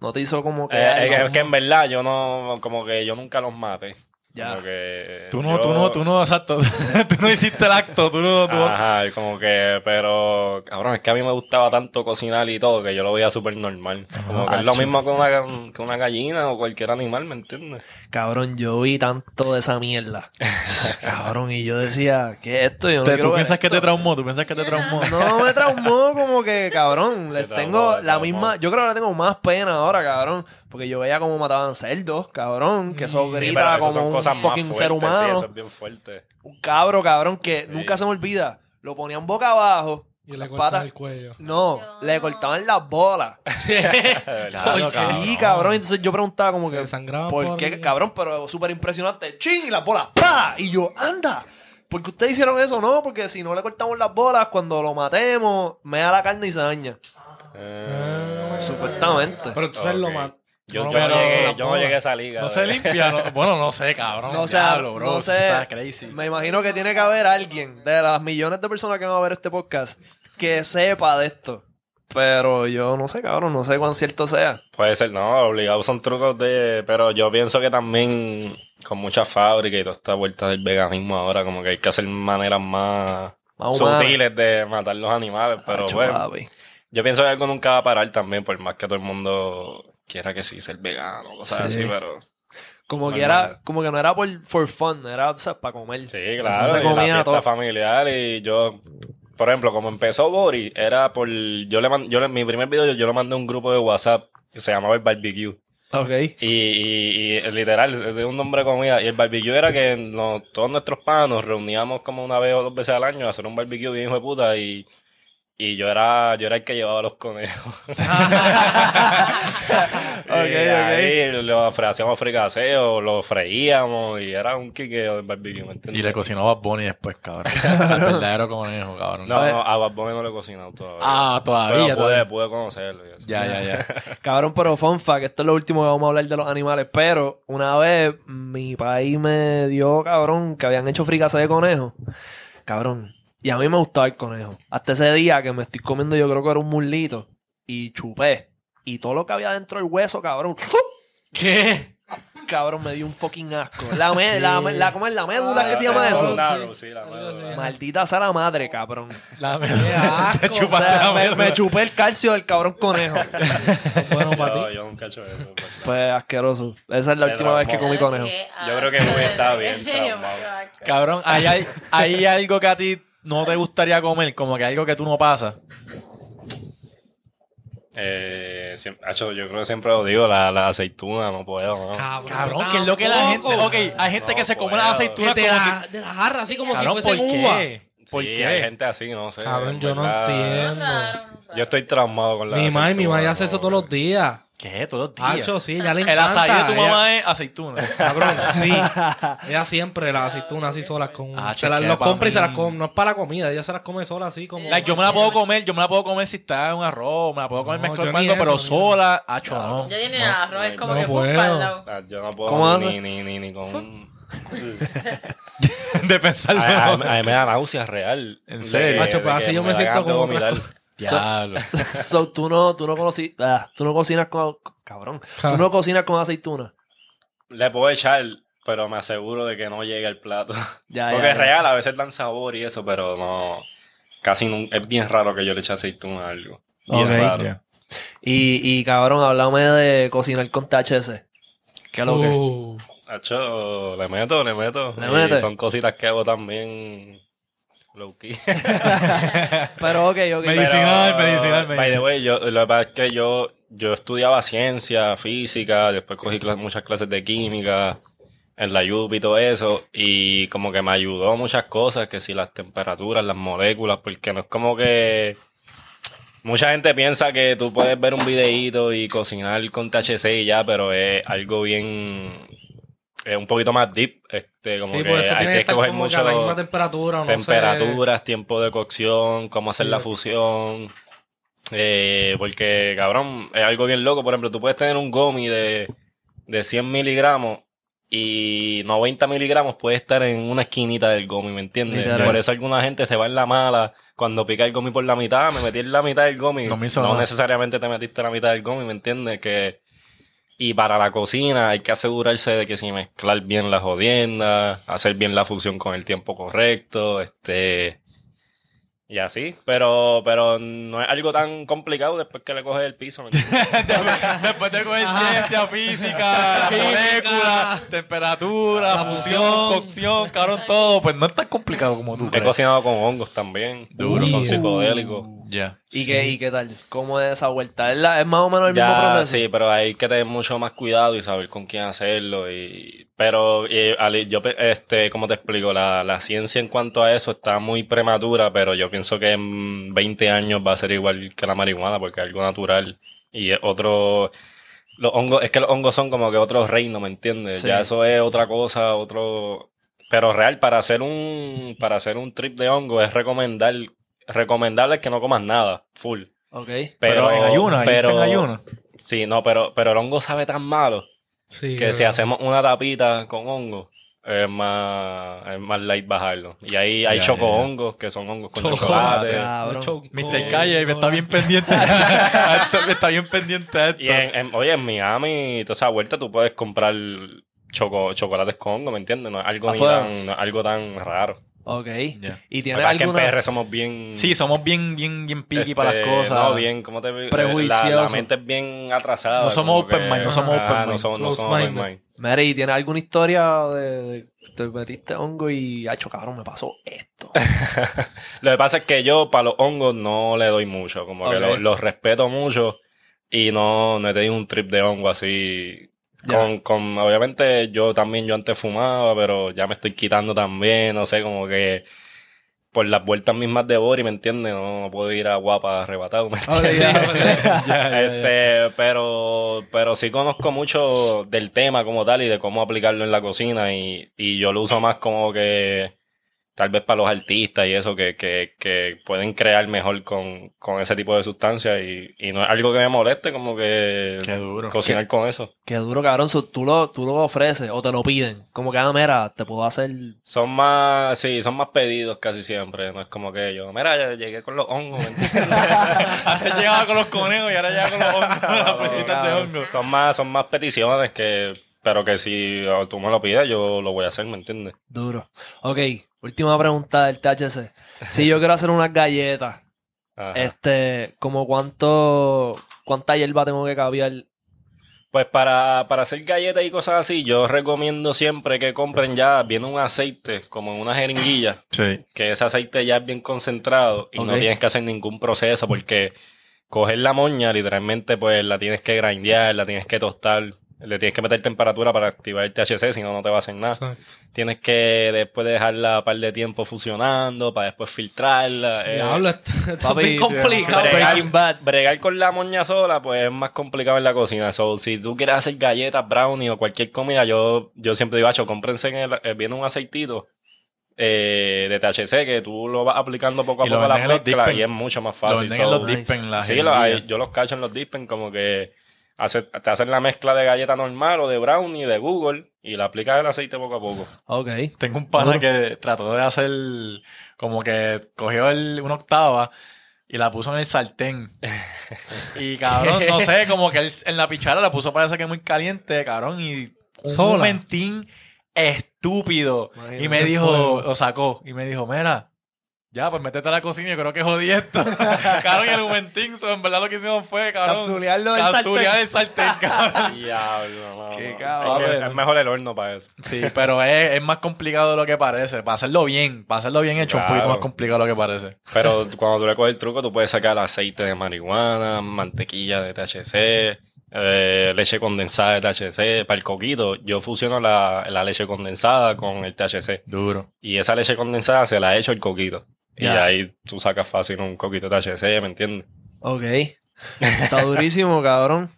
no te hizo como que. Eh, es que en verdad yo no, como que yo nunca los maté. Ya. Como que Tú no, yo- tú no, tú no, exacto. tú no hiciste el acto, tú no. Tú... Ajá, y como que, pero, cabrón, es que a mí me gustaba tanto cocinar y todo que yo lo veía súper normal. Como que es lo mismo que una, que una gallina o cualquier animal, ¿me entiendes? Cabrón, yo vi tanto de esa mierda. cabrón, y yo decía, ¿qué es esto? Yo no Te- quiero ¿Tú piensas que te traumó? ¿Tú piensas que te traumó? No me traumó como que, cabrón, les Te tengo te la traumó. misma, yo creo que le tengo más pena ahora, cabrón, porque yo veía cómo mataban cerdos, cabrón, que eso Sí, grita como son un cosas más fucking ser fuertes, humano, eso es bien fuerte. un cabro, cabrón, que nunca se me olvida, lo ponían boca abajo, Y le patas- el cuello. no, le cortaban las bolas, Claro, sí, cabrón, entonces yo preguntaba como Se que, ¿por por qué, cabrón? Pero súper impresionante, ching, y las bolas, ¡pa! Y yo, anda, ¿por qué ustedes hicieron eso? No, porque si no le cortamos las bolas, cuando lo matemos, me da la carne y se daña. Ah. Supuestamente. Pero entonces lo Ok. Yo, no yo, no llegué, yo no llegué a esa liga. No se limpia. no- bueno, no sé, cabrón. No, sea, Diablo, bro, no sé. Está crazy. Me imagino que tiene que haber alguien de las millones de personas que van a ver este podcast que sepa de esto. Pero yo no sé, cabrón, no sé cuán cierto sea. Puede ser, no, obligado son trucos de... Pero yo pienso que también con muchas fábricas y toda esta vuelta del veganismo ahora, como que hay que hacer maneras más, sutiles de matar los animales. Pero Acho, bueno, yo pienso que algo nunca va a parar también, por más que todo el mundo quiera que sí ser vegano, cosas Sí. así, pero... Como que era, como que no era por for fun, era o sea, para comer. Sí, claro, se y la comía fiesta todo. familiar y yo... Por ejemplo, como empezó Bori, era por... Yo le man- yo le- mi primer video yo, yo lo mandé a un grupo de WhatsApp que se llamaba el Barbecue. Ok. Y, y, y literal, es de un nombre de comida. Y el barbecue era que nos- todos nuestros panos nos reuníamos como una vez o dos veces al año a hacer un barbecue bien hijo de puta. Y, y yo era yo era el que llevaba los conejos. y Ok, ahí lo fre- hacíamos fricaseo, lo freíamos y era un quiqueo del barbecue, ¿me entiendes? Y le cocinó a Bad Bunny después, cabrón. Al verdadero conejo, cabrón. No, no, a Bad Bunny no le he cocinado todavía. Ah, todavía, Pero pude, todavía. pude conocerlo. y eso. Ya, ya, ya. Cabrón, pero fun fact, esto es lo último que vamos a hablar de los animales. Pero una vez mi país me dio, cabrón, que habían hecho fricase de conejo. Cabrón. Y a mí me gustaba el conejo. Hasta ese día que me estoy comiendo, yo creo que era un muslito. Y chupé. Y todo lo que había dentro del hueso, cabrón. ¿Qué? Cabrón, me dio un fucking asco. La, me- la, la, ¿Cómo es la médula? ¿Qué se llama Ah, eso? claro, sí, la madre. Maldita sea la madre, cabrón. La asco. Te O chupaste sea, la me, médula. me chupé el calcio del cabrón conejo. Bueno para ti. Yo, yo nunca he hecho eso. pues. Pues asqueroso. Esa es la Me última vez que comí conejo. Yo creo que a estar bien traumado. Cabrón, ¿hay, hay, hay algo que a ti no te gustaría comer? Como que algo que tú no pasas. Eh, siempre, hacho, yo creo que siempre lo digo, la, la aceituna, no puedo, ¿no? Cabrón, que es lo que la gente... Ok, hay gente que se come puedo. las aceitunas te como la, si... de la jarra, así como Cabrón, si ¿por fuesen uva. qué? ¿Por Sí, qué? hay gente así, no sé. Cabrón, yo no entiendo. Yo estoy traumado con la Mi mamá y mi mamá hace eso todos los días. ¿Qué? Todos los días. Hacho, sí, ya le El azaí de tu Ella- mamá es aceituna. Cabrón, sí. Ella siempre las aceitunas así solas con. Ah, se las los compra y se las come. No es para la comida, ella se las come sola así como. Like, yo me la puedo comer, yo me la puedo comer si está en un arroz, me la puedo comer No, mezclada yo con algo, pero sola, hacho, no. Yo ni arroz es como no que fue puedo. para el lado. Ah, Yo no puedo ¿Cómo ni, ni, ni, ni con... un- de pensarlo. a, a- no. a mí me da náusea real. ¿En serio? Macho, pues así yo me siento ganas Diablo. So, tú no, tú no conocí, ah, tú no cocinas con, cabrón, tú no cocinas con aceituna. Le puedo echar, pero me aseguro de que no llegue al plato. Ya, Porque ya, es ya. real, a veces dan sabor y eso, pero no... Casi nun- es bien raro que yo le eche aceituna a algo. Bien raro. Y, y cabrón, háblame de cocinar con THC. ¿Qué es lo que? Uh, Hacho, le meto, le meto. ¿Le Y metes? son cositas que hago también low key. Pero ok, ok. Medicinal, Pero, medicinal, By the medicinal. way, yo, que pasa es que yo, yo estudiaba ciencia, física, después cogí muchas clases de química en la UP y todo eso, y como que me ayudó muchas cosas, que si las temperaturas, las moléculas, porque no es como que... Mucha gente piensa que tú puedes ver un videíto y cocinar con THC y ya, pero es algo bien... Es un poquito más deep, este, como sí, que eso hay tiene que estar coger como que mucho a la misma temperatura. o No sé. temperaturas, tiempo de cocción, cómo hacer Sí. la fusión. Eh, porque, cabrón, es algo bien loco. Por ejemplo, tú puedes tener un gomi de, de 100 miligramos y 90 miligramos puede estar en una esquinita del gomi, ¿me entiendes? Literal. Por eso alguna gente se va en la mala. Cuando pica el gomi por la mitad, me metí en la mitad del gomi. No necesariamente te metiste en la mitad del gomi, ¿me entiendes? Que Y para la cocina hay que asegurarse de que si mezclar bien las jodiendas, hacer bien la fusión con el tiempo correcto, este... Y así, pero, pero no es algo tan complicado después que le coges el piso. Después de coger ciencia, física, la molécula, temperatura, La fusión, fusión. cocción, cabrón, todo. Pues no es tan complicado como tú He crees. cocinado con hongos también, Duro. con psicodélicos. Ya. ¿Y, qué, ¿Y qué tal? ¿Cómo es esa vuelta? ¿Es, la- es más o menos el mismo proceso? sí, pero hay que tener mucho más cuidado y saber con quién hacerlo. Y, pero Ali, yo, este, como te explico, la, la ciencia en cuanto a eso está muy prematura, pero yo pienso que en 20 años va a ser igual que la marihuana porque es algo natural y es otro... Los hongos, es que los hongos son como que otro reino, ¿me entiendes? Sí. Ya eso es otra cosa, otro... Pero real, para hacer un, para hacer un trip de hongo es recomendar, recomendable que no comas nada, full. Ok. Pero, en ayuno, ahí pero- en ayuno. Sí, no, pero, pero el hongo sabe tan malo Sí, que si verdad. hacemos una tapita con hongo, es más, es más light bajarlo. Y ahí hay Ya, choco ya, ya. hongos que son hongos con Chocolate. chocolate. Cabrón. Choco- Mr. Calle está bien pendiente. está, está bien pendiente a esto. Y en, en- oye, en Miami, toda esa vuelta tú puedes comprar choco, chocolates con hongo, ¿me entiendes? No es algo, ni tan, no es algo tan raro. Ok. ¿Y La verdad es que en alguna...? PR somos bien... Sí, somos bien, bien, bien picky este, para las cosas. No, bien, ¿cómo te La, Prejuicioso. la mente es bien atrasada. No somos open mind, no somos Ajá, open No mind. somos, no somos open mind. Mary, ¿tienes alguna historia de, de te metiste hongo y, hacho, cabrón, me pasó esto? Lo que pasa es que yo para los hongos no le doy mucho, como que lo- los respeto mucho y no, no he tenido un trip de hongo así. Con, con, obviamente yo también, yo antes fumaba, pero ya me estoy quitando también, no sé, como que por las vueltas mismas de Bori, ¿me entiendes? No, no puedo ir a guapa arrebatado, ¿me entiendes? este, pero, pero sí conozco mucho del tema como tal y de cómo aplicarlo en la cocina y, y yo lo uso más como que tal vez para los artistas y eso que, que, que pueden crear mejor con, con ese tipo de sustancias y, y no es algo que me moleste como que Qué duro. cocinar con eso. Qué duro, cabrón. So, tú, lo, tú lo ofreces o te lo piden. Como que, ah, mira, te puedo hacer... Son más, sí, son más pedidos casi siempre, no es como que yo, mira, ya llegué con los hongos. Antes llegaba con los conejos y ahora llega con los hongos, las bolsitas de hongos. son más, son más peticiones que, pero que si tú me lo pides, yo lo voy a hacer, ¿me entiendes? Duro. Ok, última pregunta del THC. Si yo quiero hacer unas galletas, Ajá. este, como cuánto, cuánta hierba tengo que cambiar. Pues para, para hacer galletas y cosas así, yo recomiendo siempre que compren ya, viene un aceite, como en una jeringuilla, Sí. que ese aceite ya es bien concentrado y no tienes que hacer ningún proceso porque coger la moña, literalmente, pues la tienes que grindear, la tienes que tostar, le tienes que meter temperatura para activar el THC, si no, no te va a hacer nada. Exacto. Tienes que después dejarla un par de tiempo fusionando para después filtrarla. eh, Diablo, esto, esto es complicado. bregar, Breaking Bad. bregar con la moña sola, pues es más complicado en la cocina. So, si tú quieres hacer galletas, brownie o cualquier comida, yo, yo siempre digo, "Acho, cómprense en el, eh, viene un aceitito eh, de THC que tú lo vas aplicando poco a Y lo poco a la mezcla y es mucho más Lo fácil. en So, los nice. dispen, la sí, lo- yo los cacho en los dispen como que hace- te hacen la mezcla de galleta normal o de brownie de Google y la aplicas el aceite poco a poco. Ok. Tengo un pana que trató de hacer como que cogió el, una octava y la puso en el sartén. Y cabrón, no sé, como que él en la pichara la puso parece que muy caliente, cabrón, y un Sola. momentín estúpido. Imagínate Y me dijo, lo sacó, y me dijo, mira, ya, pues métete a la cocina, yo creo que jodí esto. cabrón, y el momentín, so, en verdad lo que hicimos fue, cabrón. Capsulearlo del capsulear el sartén, cabrón. Diablo, no, Qué cabrón. Es, que es mejor el horno para eso. Sí, pero es, es más complicado de lo que parece. Para hacerlo bien, para hacerlo bien hecho, un Claro. poquito más complicado de lo que parece. Pero cuando tú le coges el truco, tú puedes sacar aceite de marihuana, mantequilla de THC, eh, leche condensada de THC. Para el coquito, yo fusiono la, la leche condensada con el THC. Duro. Y esa leche condensada se la echo el coquito. Y ahí tú sacas fácil un coquito de THC, ¿me entiendes? Ok. Está durísimo, cabrón.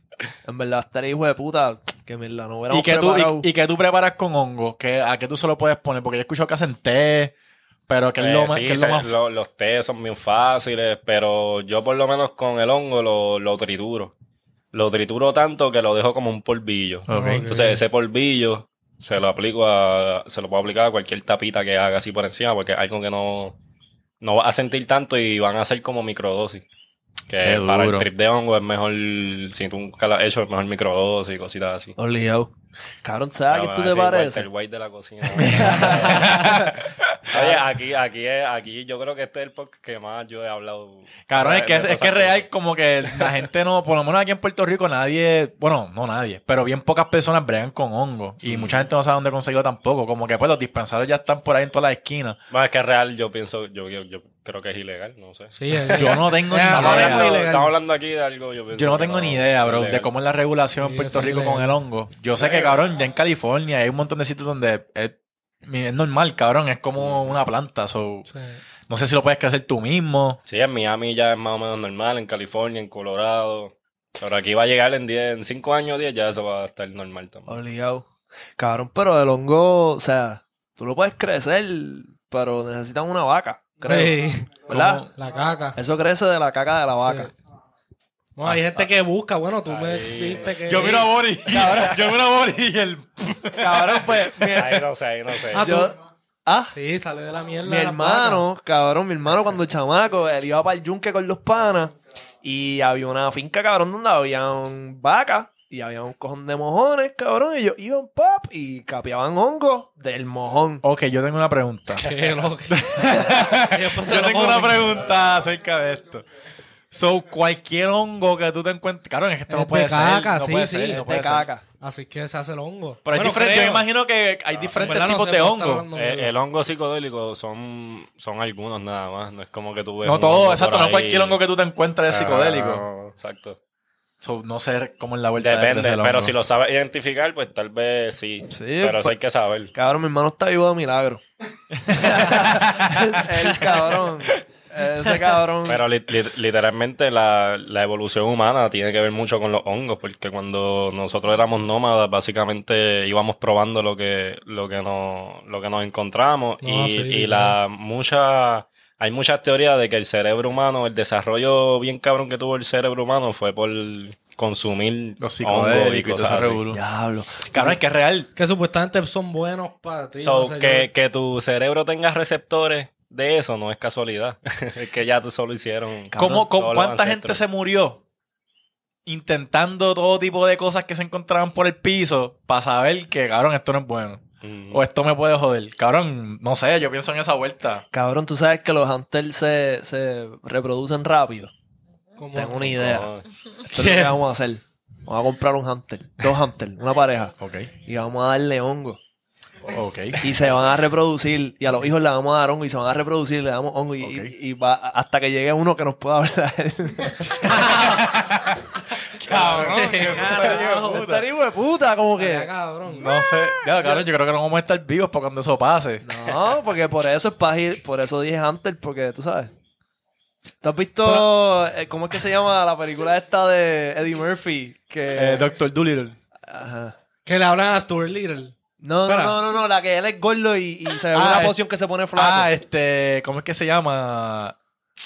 En verdad, estaré hijo de puta. Que me la no ¿Y que, tú, y, y que tú preparas con hongo? ¿Qué, ¿A qué tú se lo puedes poner? Porque yo escucho que hacen té, pero que es lo Eh, más... sí, que es lo se- más... lo- los tés son bien fáciles, pero yo por lo menos con el hongo lo, lo trituro. Lo trituro tanto que lo dejo como un polvillo. Ok. Entonces ese polvillo se lo aplico a, se lo puedo aplicar a cualquier tapita que haga así por encima, porque es algo que no, no vas a sentir tanto y van a ser como microdosis. Que Qué para el trip de hongo es mejor, si tú nunca lo has hecho, es mejor microdosis y cositas así. Obligado. Cabrón, ¿sabes a Ah, qué tú te pareces? White de la cocina. Oye, aquí, aquí, es- aquí yo creo que este es el podcast que más yo he hablado. Cabrón, es que, es que es real como que la gente no, por lo menos aquí en Puerto Rico nadie, bueno, no nadie, pero bien pocas personas bregan con hongo y mucha gente no sabe dónde conseguirlo tampoco, como que pues los dispensarios ya están por ahí en todas las esquinas. Bueno, es que es real, yo pienso, yo, yo, yo creo que es ilegal, no sé. Sí, es- Yo no tengo ni es idea. hablando, estamos hablando aquí de algo, yo Yo no tengo ni idea, bro, ilegal. de cómo es la regulación en Sí, Puerto Rico con el hongo. Yo sé que, cabrón, ya en California hay un montón de sitios donde es, es normal, cabrón, es como una planta. So, sí. no sé si lo puedes crecer tú mismo. Sí, en Miami ya es más o menos normal, en California, en Colorado. Pero aquí va a llegar en 10, en 5 años, 10, ya eso va a estar normal también. Obligado. Cabrón, pero el hongo, o sea, tú lo puedes crecer, pero necesitas una vaca, creo. Sí, ¿Verdad? la caca. Eso crece de la caca de la vaca. Sí. No, hay gente que busca, bueno, tú me dijiste que... Yo miro a Boris, yo miro a Boris y el... Cabrón, pues, Ahí no sé, ahí no sé. Ah, tú- yo- ah, Sí, sale de la mierda. mi de la hermano, cabrón, mi hermano cuando chamaco, él iba para el yunque con los panas y había una finca, cabrón, donde habían vacas y había un cojón de mojones, cabrón, y ellos iban pop y capeaban hongos del mojón. Ok, yo tengo una pregunta. Qué loco. Yo tengo una pregunta acerca de esto. So, cualquier hongo que tú te encuentres... Cabrón, es que esto Es no puede de ser. caca, no sí, puede sí, ser, es no de puede ser. caca. Así que se hace el hongo. Pero es Bueno, diferente. Yo creo. imagino que hay diferentes ¿verdad? No tipos sé, de hablando Eh, el hongo psicodélico son, son algunos nada más. No es como que tú ves. No todo, hongo exacto. No cualquier hongo que tú te encuentres es Ah, psicodélico. no, exacto. So, no sé cómo es la vuelta de Depende, el pero si lo sabes identificar, pues tal vez sí. Sí, pero eso pues- hay que saber. Cabrón, mi hermano está vivo de milagro. el cabrón. Ese cabrón. Pero li- li- literalmente la, la evolución humana tiene que ver mucho con los hongos, porque cuando nosotros éramos nómadas, básicamente íbamos probando lo que, lo que nos, lo que nos encontramos. No, y, sí, y la mucha, hay muchas teorías de que el cerebro humano, el desarrollo bien cabrón que tuvo el cerebro humano fue por consumir Los hongos psicodélicos y todo cosas así. Diablo. Cabrón, es que es real. Que supuestamente son buenos para ti. So, no sé, que, yo- que tu cerebro tenga receptores de eso no es casualidad. es que ya tú solo hicieron. ¿Cómo, cómo- ¿Cuánta gente se murió intentando todo tipo de cosas que se encontraban por el piso para saber que, cabrón, esto no es bueno? Mm. O esto me puede joder. Cabrón, no sé, yo pienso en esa vuelta. Cabrón, tú sabes que los hunters se, se reproducen rápido. como- Tengo una idea. No, Esto es lo que vamos a hacer. Vamos a comprar un hunter. Dos hunters, una pareja. Ok. Y vamos a darle hongo. Ok. Y se van a reproducir. Y a los hijos le vamos a dar hongo. Y se van a reproducir. Le damos hongo. Y, Ok. y- y va hasta que llegue uno que nos pueda hablar. Cabrón, Estaría hijo de puta, como que. cabrón. No sé. Ya, cabrón, yo creo que no vamos a estar vivos para cuando eso pase. No, porque por eso es para ir. Por eso dije hunter, porque tú sabes. ¿Tú has visto eh, cómo es que se llama la película esta de Eddie Murphy? Que. Eh, Doctor Dolittle. Ajá. Que le hablan a Stuart Little. No, no, Espera. no, no, no, la que él es gordo y, y se ve Ah, una es- poción que se pone flaco. Ah, este, ¿cómo es que se llama?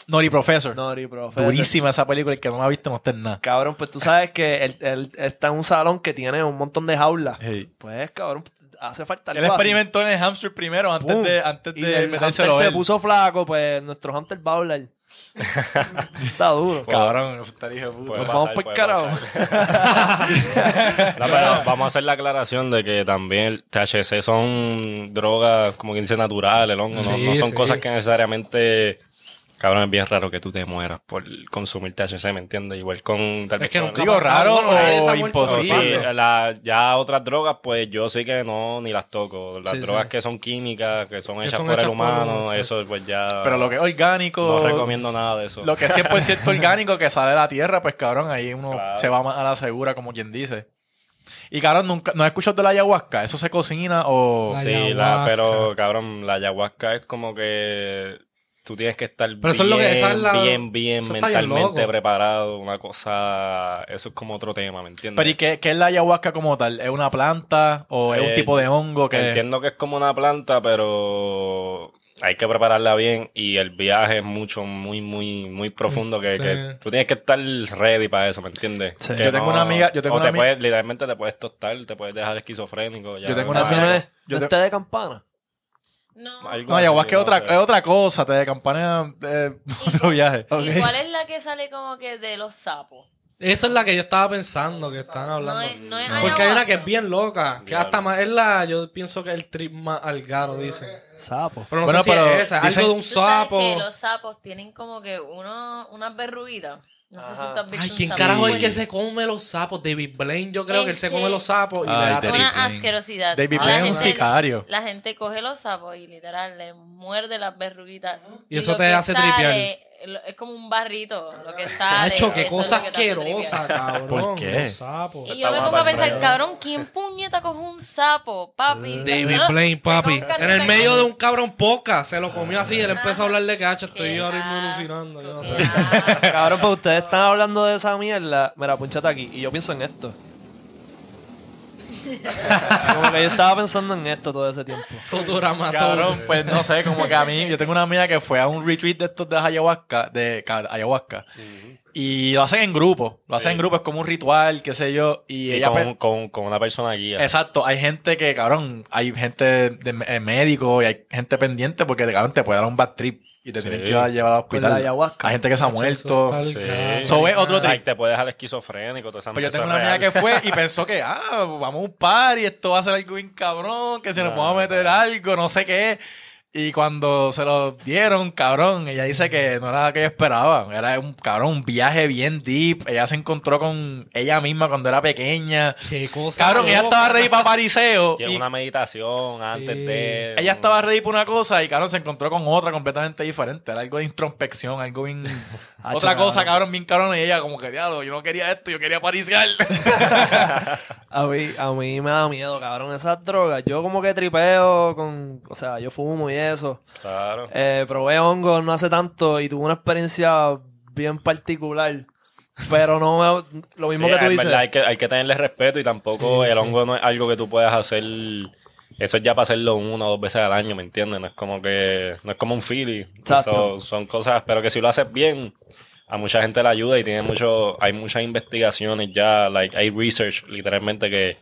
Nori Professor. Nori, profesor. Durísima esa película, el que no la ha visto no está en nada. Cabrón, pues tú sabes que él, él está en un salón que tiene un montón de jaulas. Hey. Pues, cabrón, hace falta Él algo así. experimentó en el hamster primero antes Pum. de, antes Y de el hunter se él. puso flaco, pues nuestro hunter va a hablar. está duro. Cabrón, eso está hijo de puta. Puede Nos vamos por carajo. No, pero vamos a hacer la aclaración de que también el THC son drogas, como quien dice, naturales, no, son sí. cosas que necesariamente. Cabrón, es bien raro que tú te mueras por consumir THC, ¿me entiendes? Igual con tal Es que con- nunca Digo, raro o imposible. sí, probando. la- ya otras drogas, pues yo sí que no, ni las toco. Las Sí, drogas sí. que son químicas, que son Que hechas son por hechas el humano, eso pues ya... Pero lo que es orgánico. No recomiendo nada de eso. Lo que es 100% orgánico que sale de la tierra, pues cabrón, ahí uno Claro. se va más a la segura, como quien dice. Y cabrón, nunca, ¿no has escuchado de la ayahuasca? ¿Eso se cocina o...? La Sí, la, pero cabrón, la ayahuasca es como que tú tienes que estar Pero eso es lo que- esa es bien, la- bien, bien bien mentalmente preparado. Una cosa, eso es como otro tema, ¿me entiendes? Pero ¿y qué, qué es la ayahuasca como tal? ¿Es una planta o es un Eh, tipo de hongo que...? Entiendo que es como una planta, pero hay que prepararla bien y el viaje es mucho, muy, muy, muy profundo que, Sí. que tú tienes que estar ready para eso, ¿me entiendes? Sí. Yo tengo una amiga- yo tengo o una te ami- puedes, literalmente te puedes tostar, te puedes dejar esquizofrénico. ya. Yo tengo una amiga- no yo no te- de campana. No. Algo No, ayahuasca es otra, es otra cosa, te de campaña de otro viaje. ¿Y cuál es la que sale como que de los sapos? Esa es la que yo estaba pensando que están hablando. No es, no es Porque hay una que es bien loca, que hasta más es la, yo pienso que es el trip más algaro, dicen. Sapo. Pero no Bueno, sé si pero es esa, es dicen- algo de un Tú sabes sapo. que los sapos tienen como que uno, unas verruguitas. No sé si tú has visto Ay, ¿quién carajo es el que se come los sapos? David Blaine, yo creo que él se come los sapos y Ay, le da David Una Blaine. asquerosidad. David La Blaine es un sicario. La gente coge los sapos y literal le muerde las verruguitas. Y eso lo te hace sale, tripear. Es como un barrito lo que sale. Hacho, qué es cosa hace asquerosa, cabrón. ¿Por qué? Sapos. Y yo me pongo a pensar, cabrón, ¿quién puñeta coge un sapo, papi? David Ah, Blaine, papi. En el medio de un cabrón poca, se lo comió así y él empezó a hablar de cacho. Estoy ahora mismo asco. Cabrón, pues ustedes están hablando de esa mierda. Mira, punchate aquí. Y yo pienso en esto. Como que yo estaba pensando en esto todo ese tiempo. Futurama Cabrón, todo. pues no sé, como que a mí, yo tengo una amiga que fue a un retreat de estos de ayahuasca, de ca- ayahuasca, y lo hacen en grupo, lo hacen en grupo, es como un ritual, qué sé yo, y, Y ella... con, pues- con, con una persona guía. Exacto, hay gente que, cabrón, hay gente de, eh, médico y hay gente pendiente porque, cabrón, te puede dar un bad trip y te Sí. tienen que llevar al hospital. la ayahuasca. Hay gente que se ha Eso muerto. está Sí. So, es otro Like, trip. te puede dejar esquizofrénico, toda esa Pues yo eso tengo una amiga real. que fue y pensó que, ah, vamos a un par y esto va a ser algo bien cabrón, que se nos No, vamos a meter algo, no sé qué. Y cuando se lo dieron, cabrón, ella dice que no era lo que ella esperaba. Era un cabrón, un viaje bien deep. Ella se encontró con ella misma cuando era pequeña. Qué cosa. Cabrón, ella estaba ready para pariseo. Y Y una meditación antes de. ella estaba ready para una cosa y, cabrón, se encontró con otra completamente diferente. Era algo de introspección, algo bien. otra cosa, cabrón, bien cabrón. Y ella, como que, diablo, yo no quería esto, yo quería parisear. A mí, a mí me da miedo, cabrón, esas drogas. Yo como que tripeo con... O sea, yo fumo y eso. Claro. Eh, probé hongos no hace tanto y tuve una experiencia bien particular. Pero no me- Lo mismo Sí, que tú dices. verdad hay que, hay que tenerle respeto y tampoco el hongo no es algo que tú puedas hacer. Eso es ya para hacerlo una o dos veces al año, ¿me entiendes? No es como que. No es como un. Exacto. Eso son cosas, pero que si lo haces bien, a mucha gente le ayuda y tiene mucho. Hay muchas investigaciones ya, like, hay research literalmente que,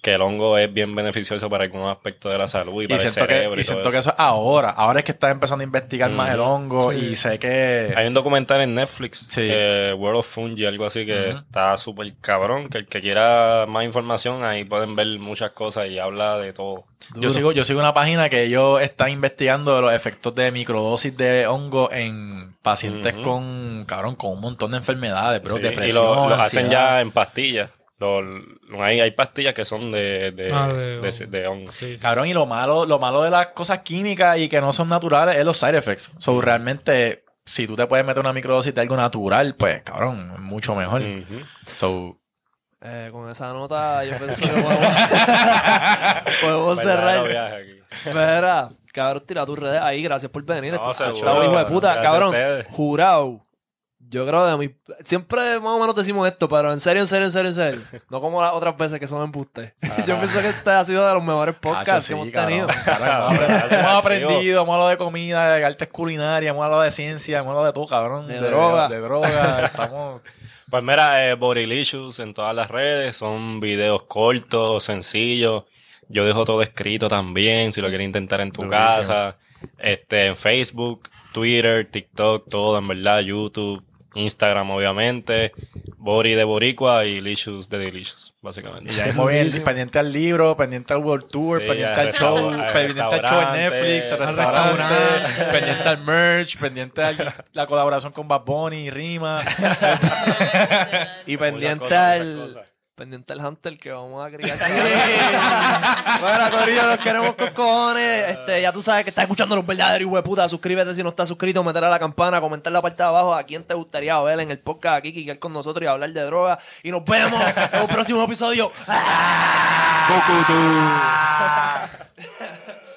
que el hongo es bien beneficioso para algunos aspectos de la salud y, Y para el siento, que, cerebro. y siento que eso. es ahora. Ahora es que estás empezando a investigar más el hongo y sé que... Hay un documental en Netflix, Sí. eh, World of Fungi, algo así, que está súper cabrón. Que el que quiera más información, ahí pueden ver muchas cosas y habla de todo. Yo sigo, yo sigo una página que ellos están investigando los efectos de microdosis de hongo en pacientes con, cabrón, con un montón de enfermedades, bro, Sí, depresión, y lo, lo hacen ya en pastillas. Lo- lo- hay, hay pastillas que son de, de, Ah, de de, hongo. de hongo. Sí, sí. Cabrón, y lo malo, lo malo de las cosas químicas y que no son naturales es los side effects. So, realmente, si tú te puedes meter una microdosis de algo natural, pues, cabrón, es mucho mejor. So, Eh, con esa nota yo pienso que podemos, podemos cerrar. viaje aquí. Espera, cabrón, tira tus redes ahí. Gracias por venir. No, está hijo de puta. Gracias cabrón, jurado. Yo creo de mi... Siempre más o menos decimos esto, pero en serio, en serio, en serio, en serio. No como las otras veces que son embustes. Yo pienso que este ha sido de los mejores podcasts Hacho, que hemos sí, cabrón, tenido. cabrón, hemos aprendido, hemos aprendido, hemos hablado de comida, de artes culinarias, hemos hablado de ciencia, hemos hablado de todo, cabrón. De droga. De, droga. Estamos... Pues mira, eh, Bodylicious en todas las redes. Son videos cortos, sencillos. Yo dejo todo escrito también, si lo quieres intentar en tu Durísimo. casa. Este, en Facebook, Twitter, TikTok, todo, en verdad, YouTube, Instagram, obviamente. Bori de Boricua y Licious de Delicious, básicamente. Y ya mismo bien, pendiente al libro, pendiente al World Tour, Sí, pendiente al show, al pendiente al show en Netflix, al al restaurante, restaurante. pendiente al merch, pendiente a la colaboración con Bad Bunny y Rima. Y pendiente cosas, al... Pendiente al Hunter que vamos a criar. bueno, Corillo, los queremos con cojones. Este, ya tú sabes que estás escuchando los verdaderos puta. Suscríbete si no estás suscrito, meter a la campana, comentar en la parte de abajo a quién te gustaría ver en el podcast aquí, que con nosotros y hablar de droga. Y nos vemos en un próximo episodio.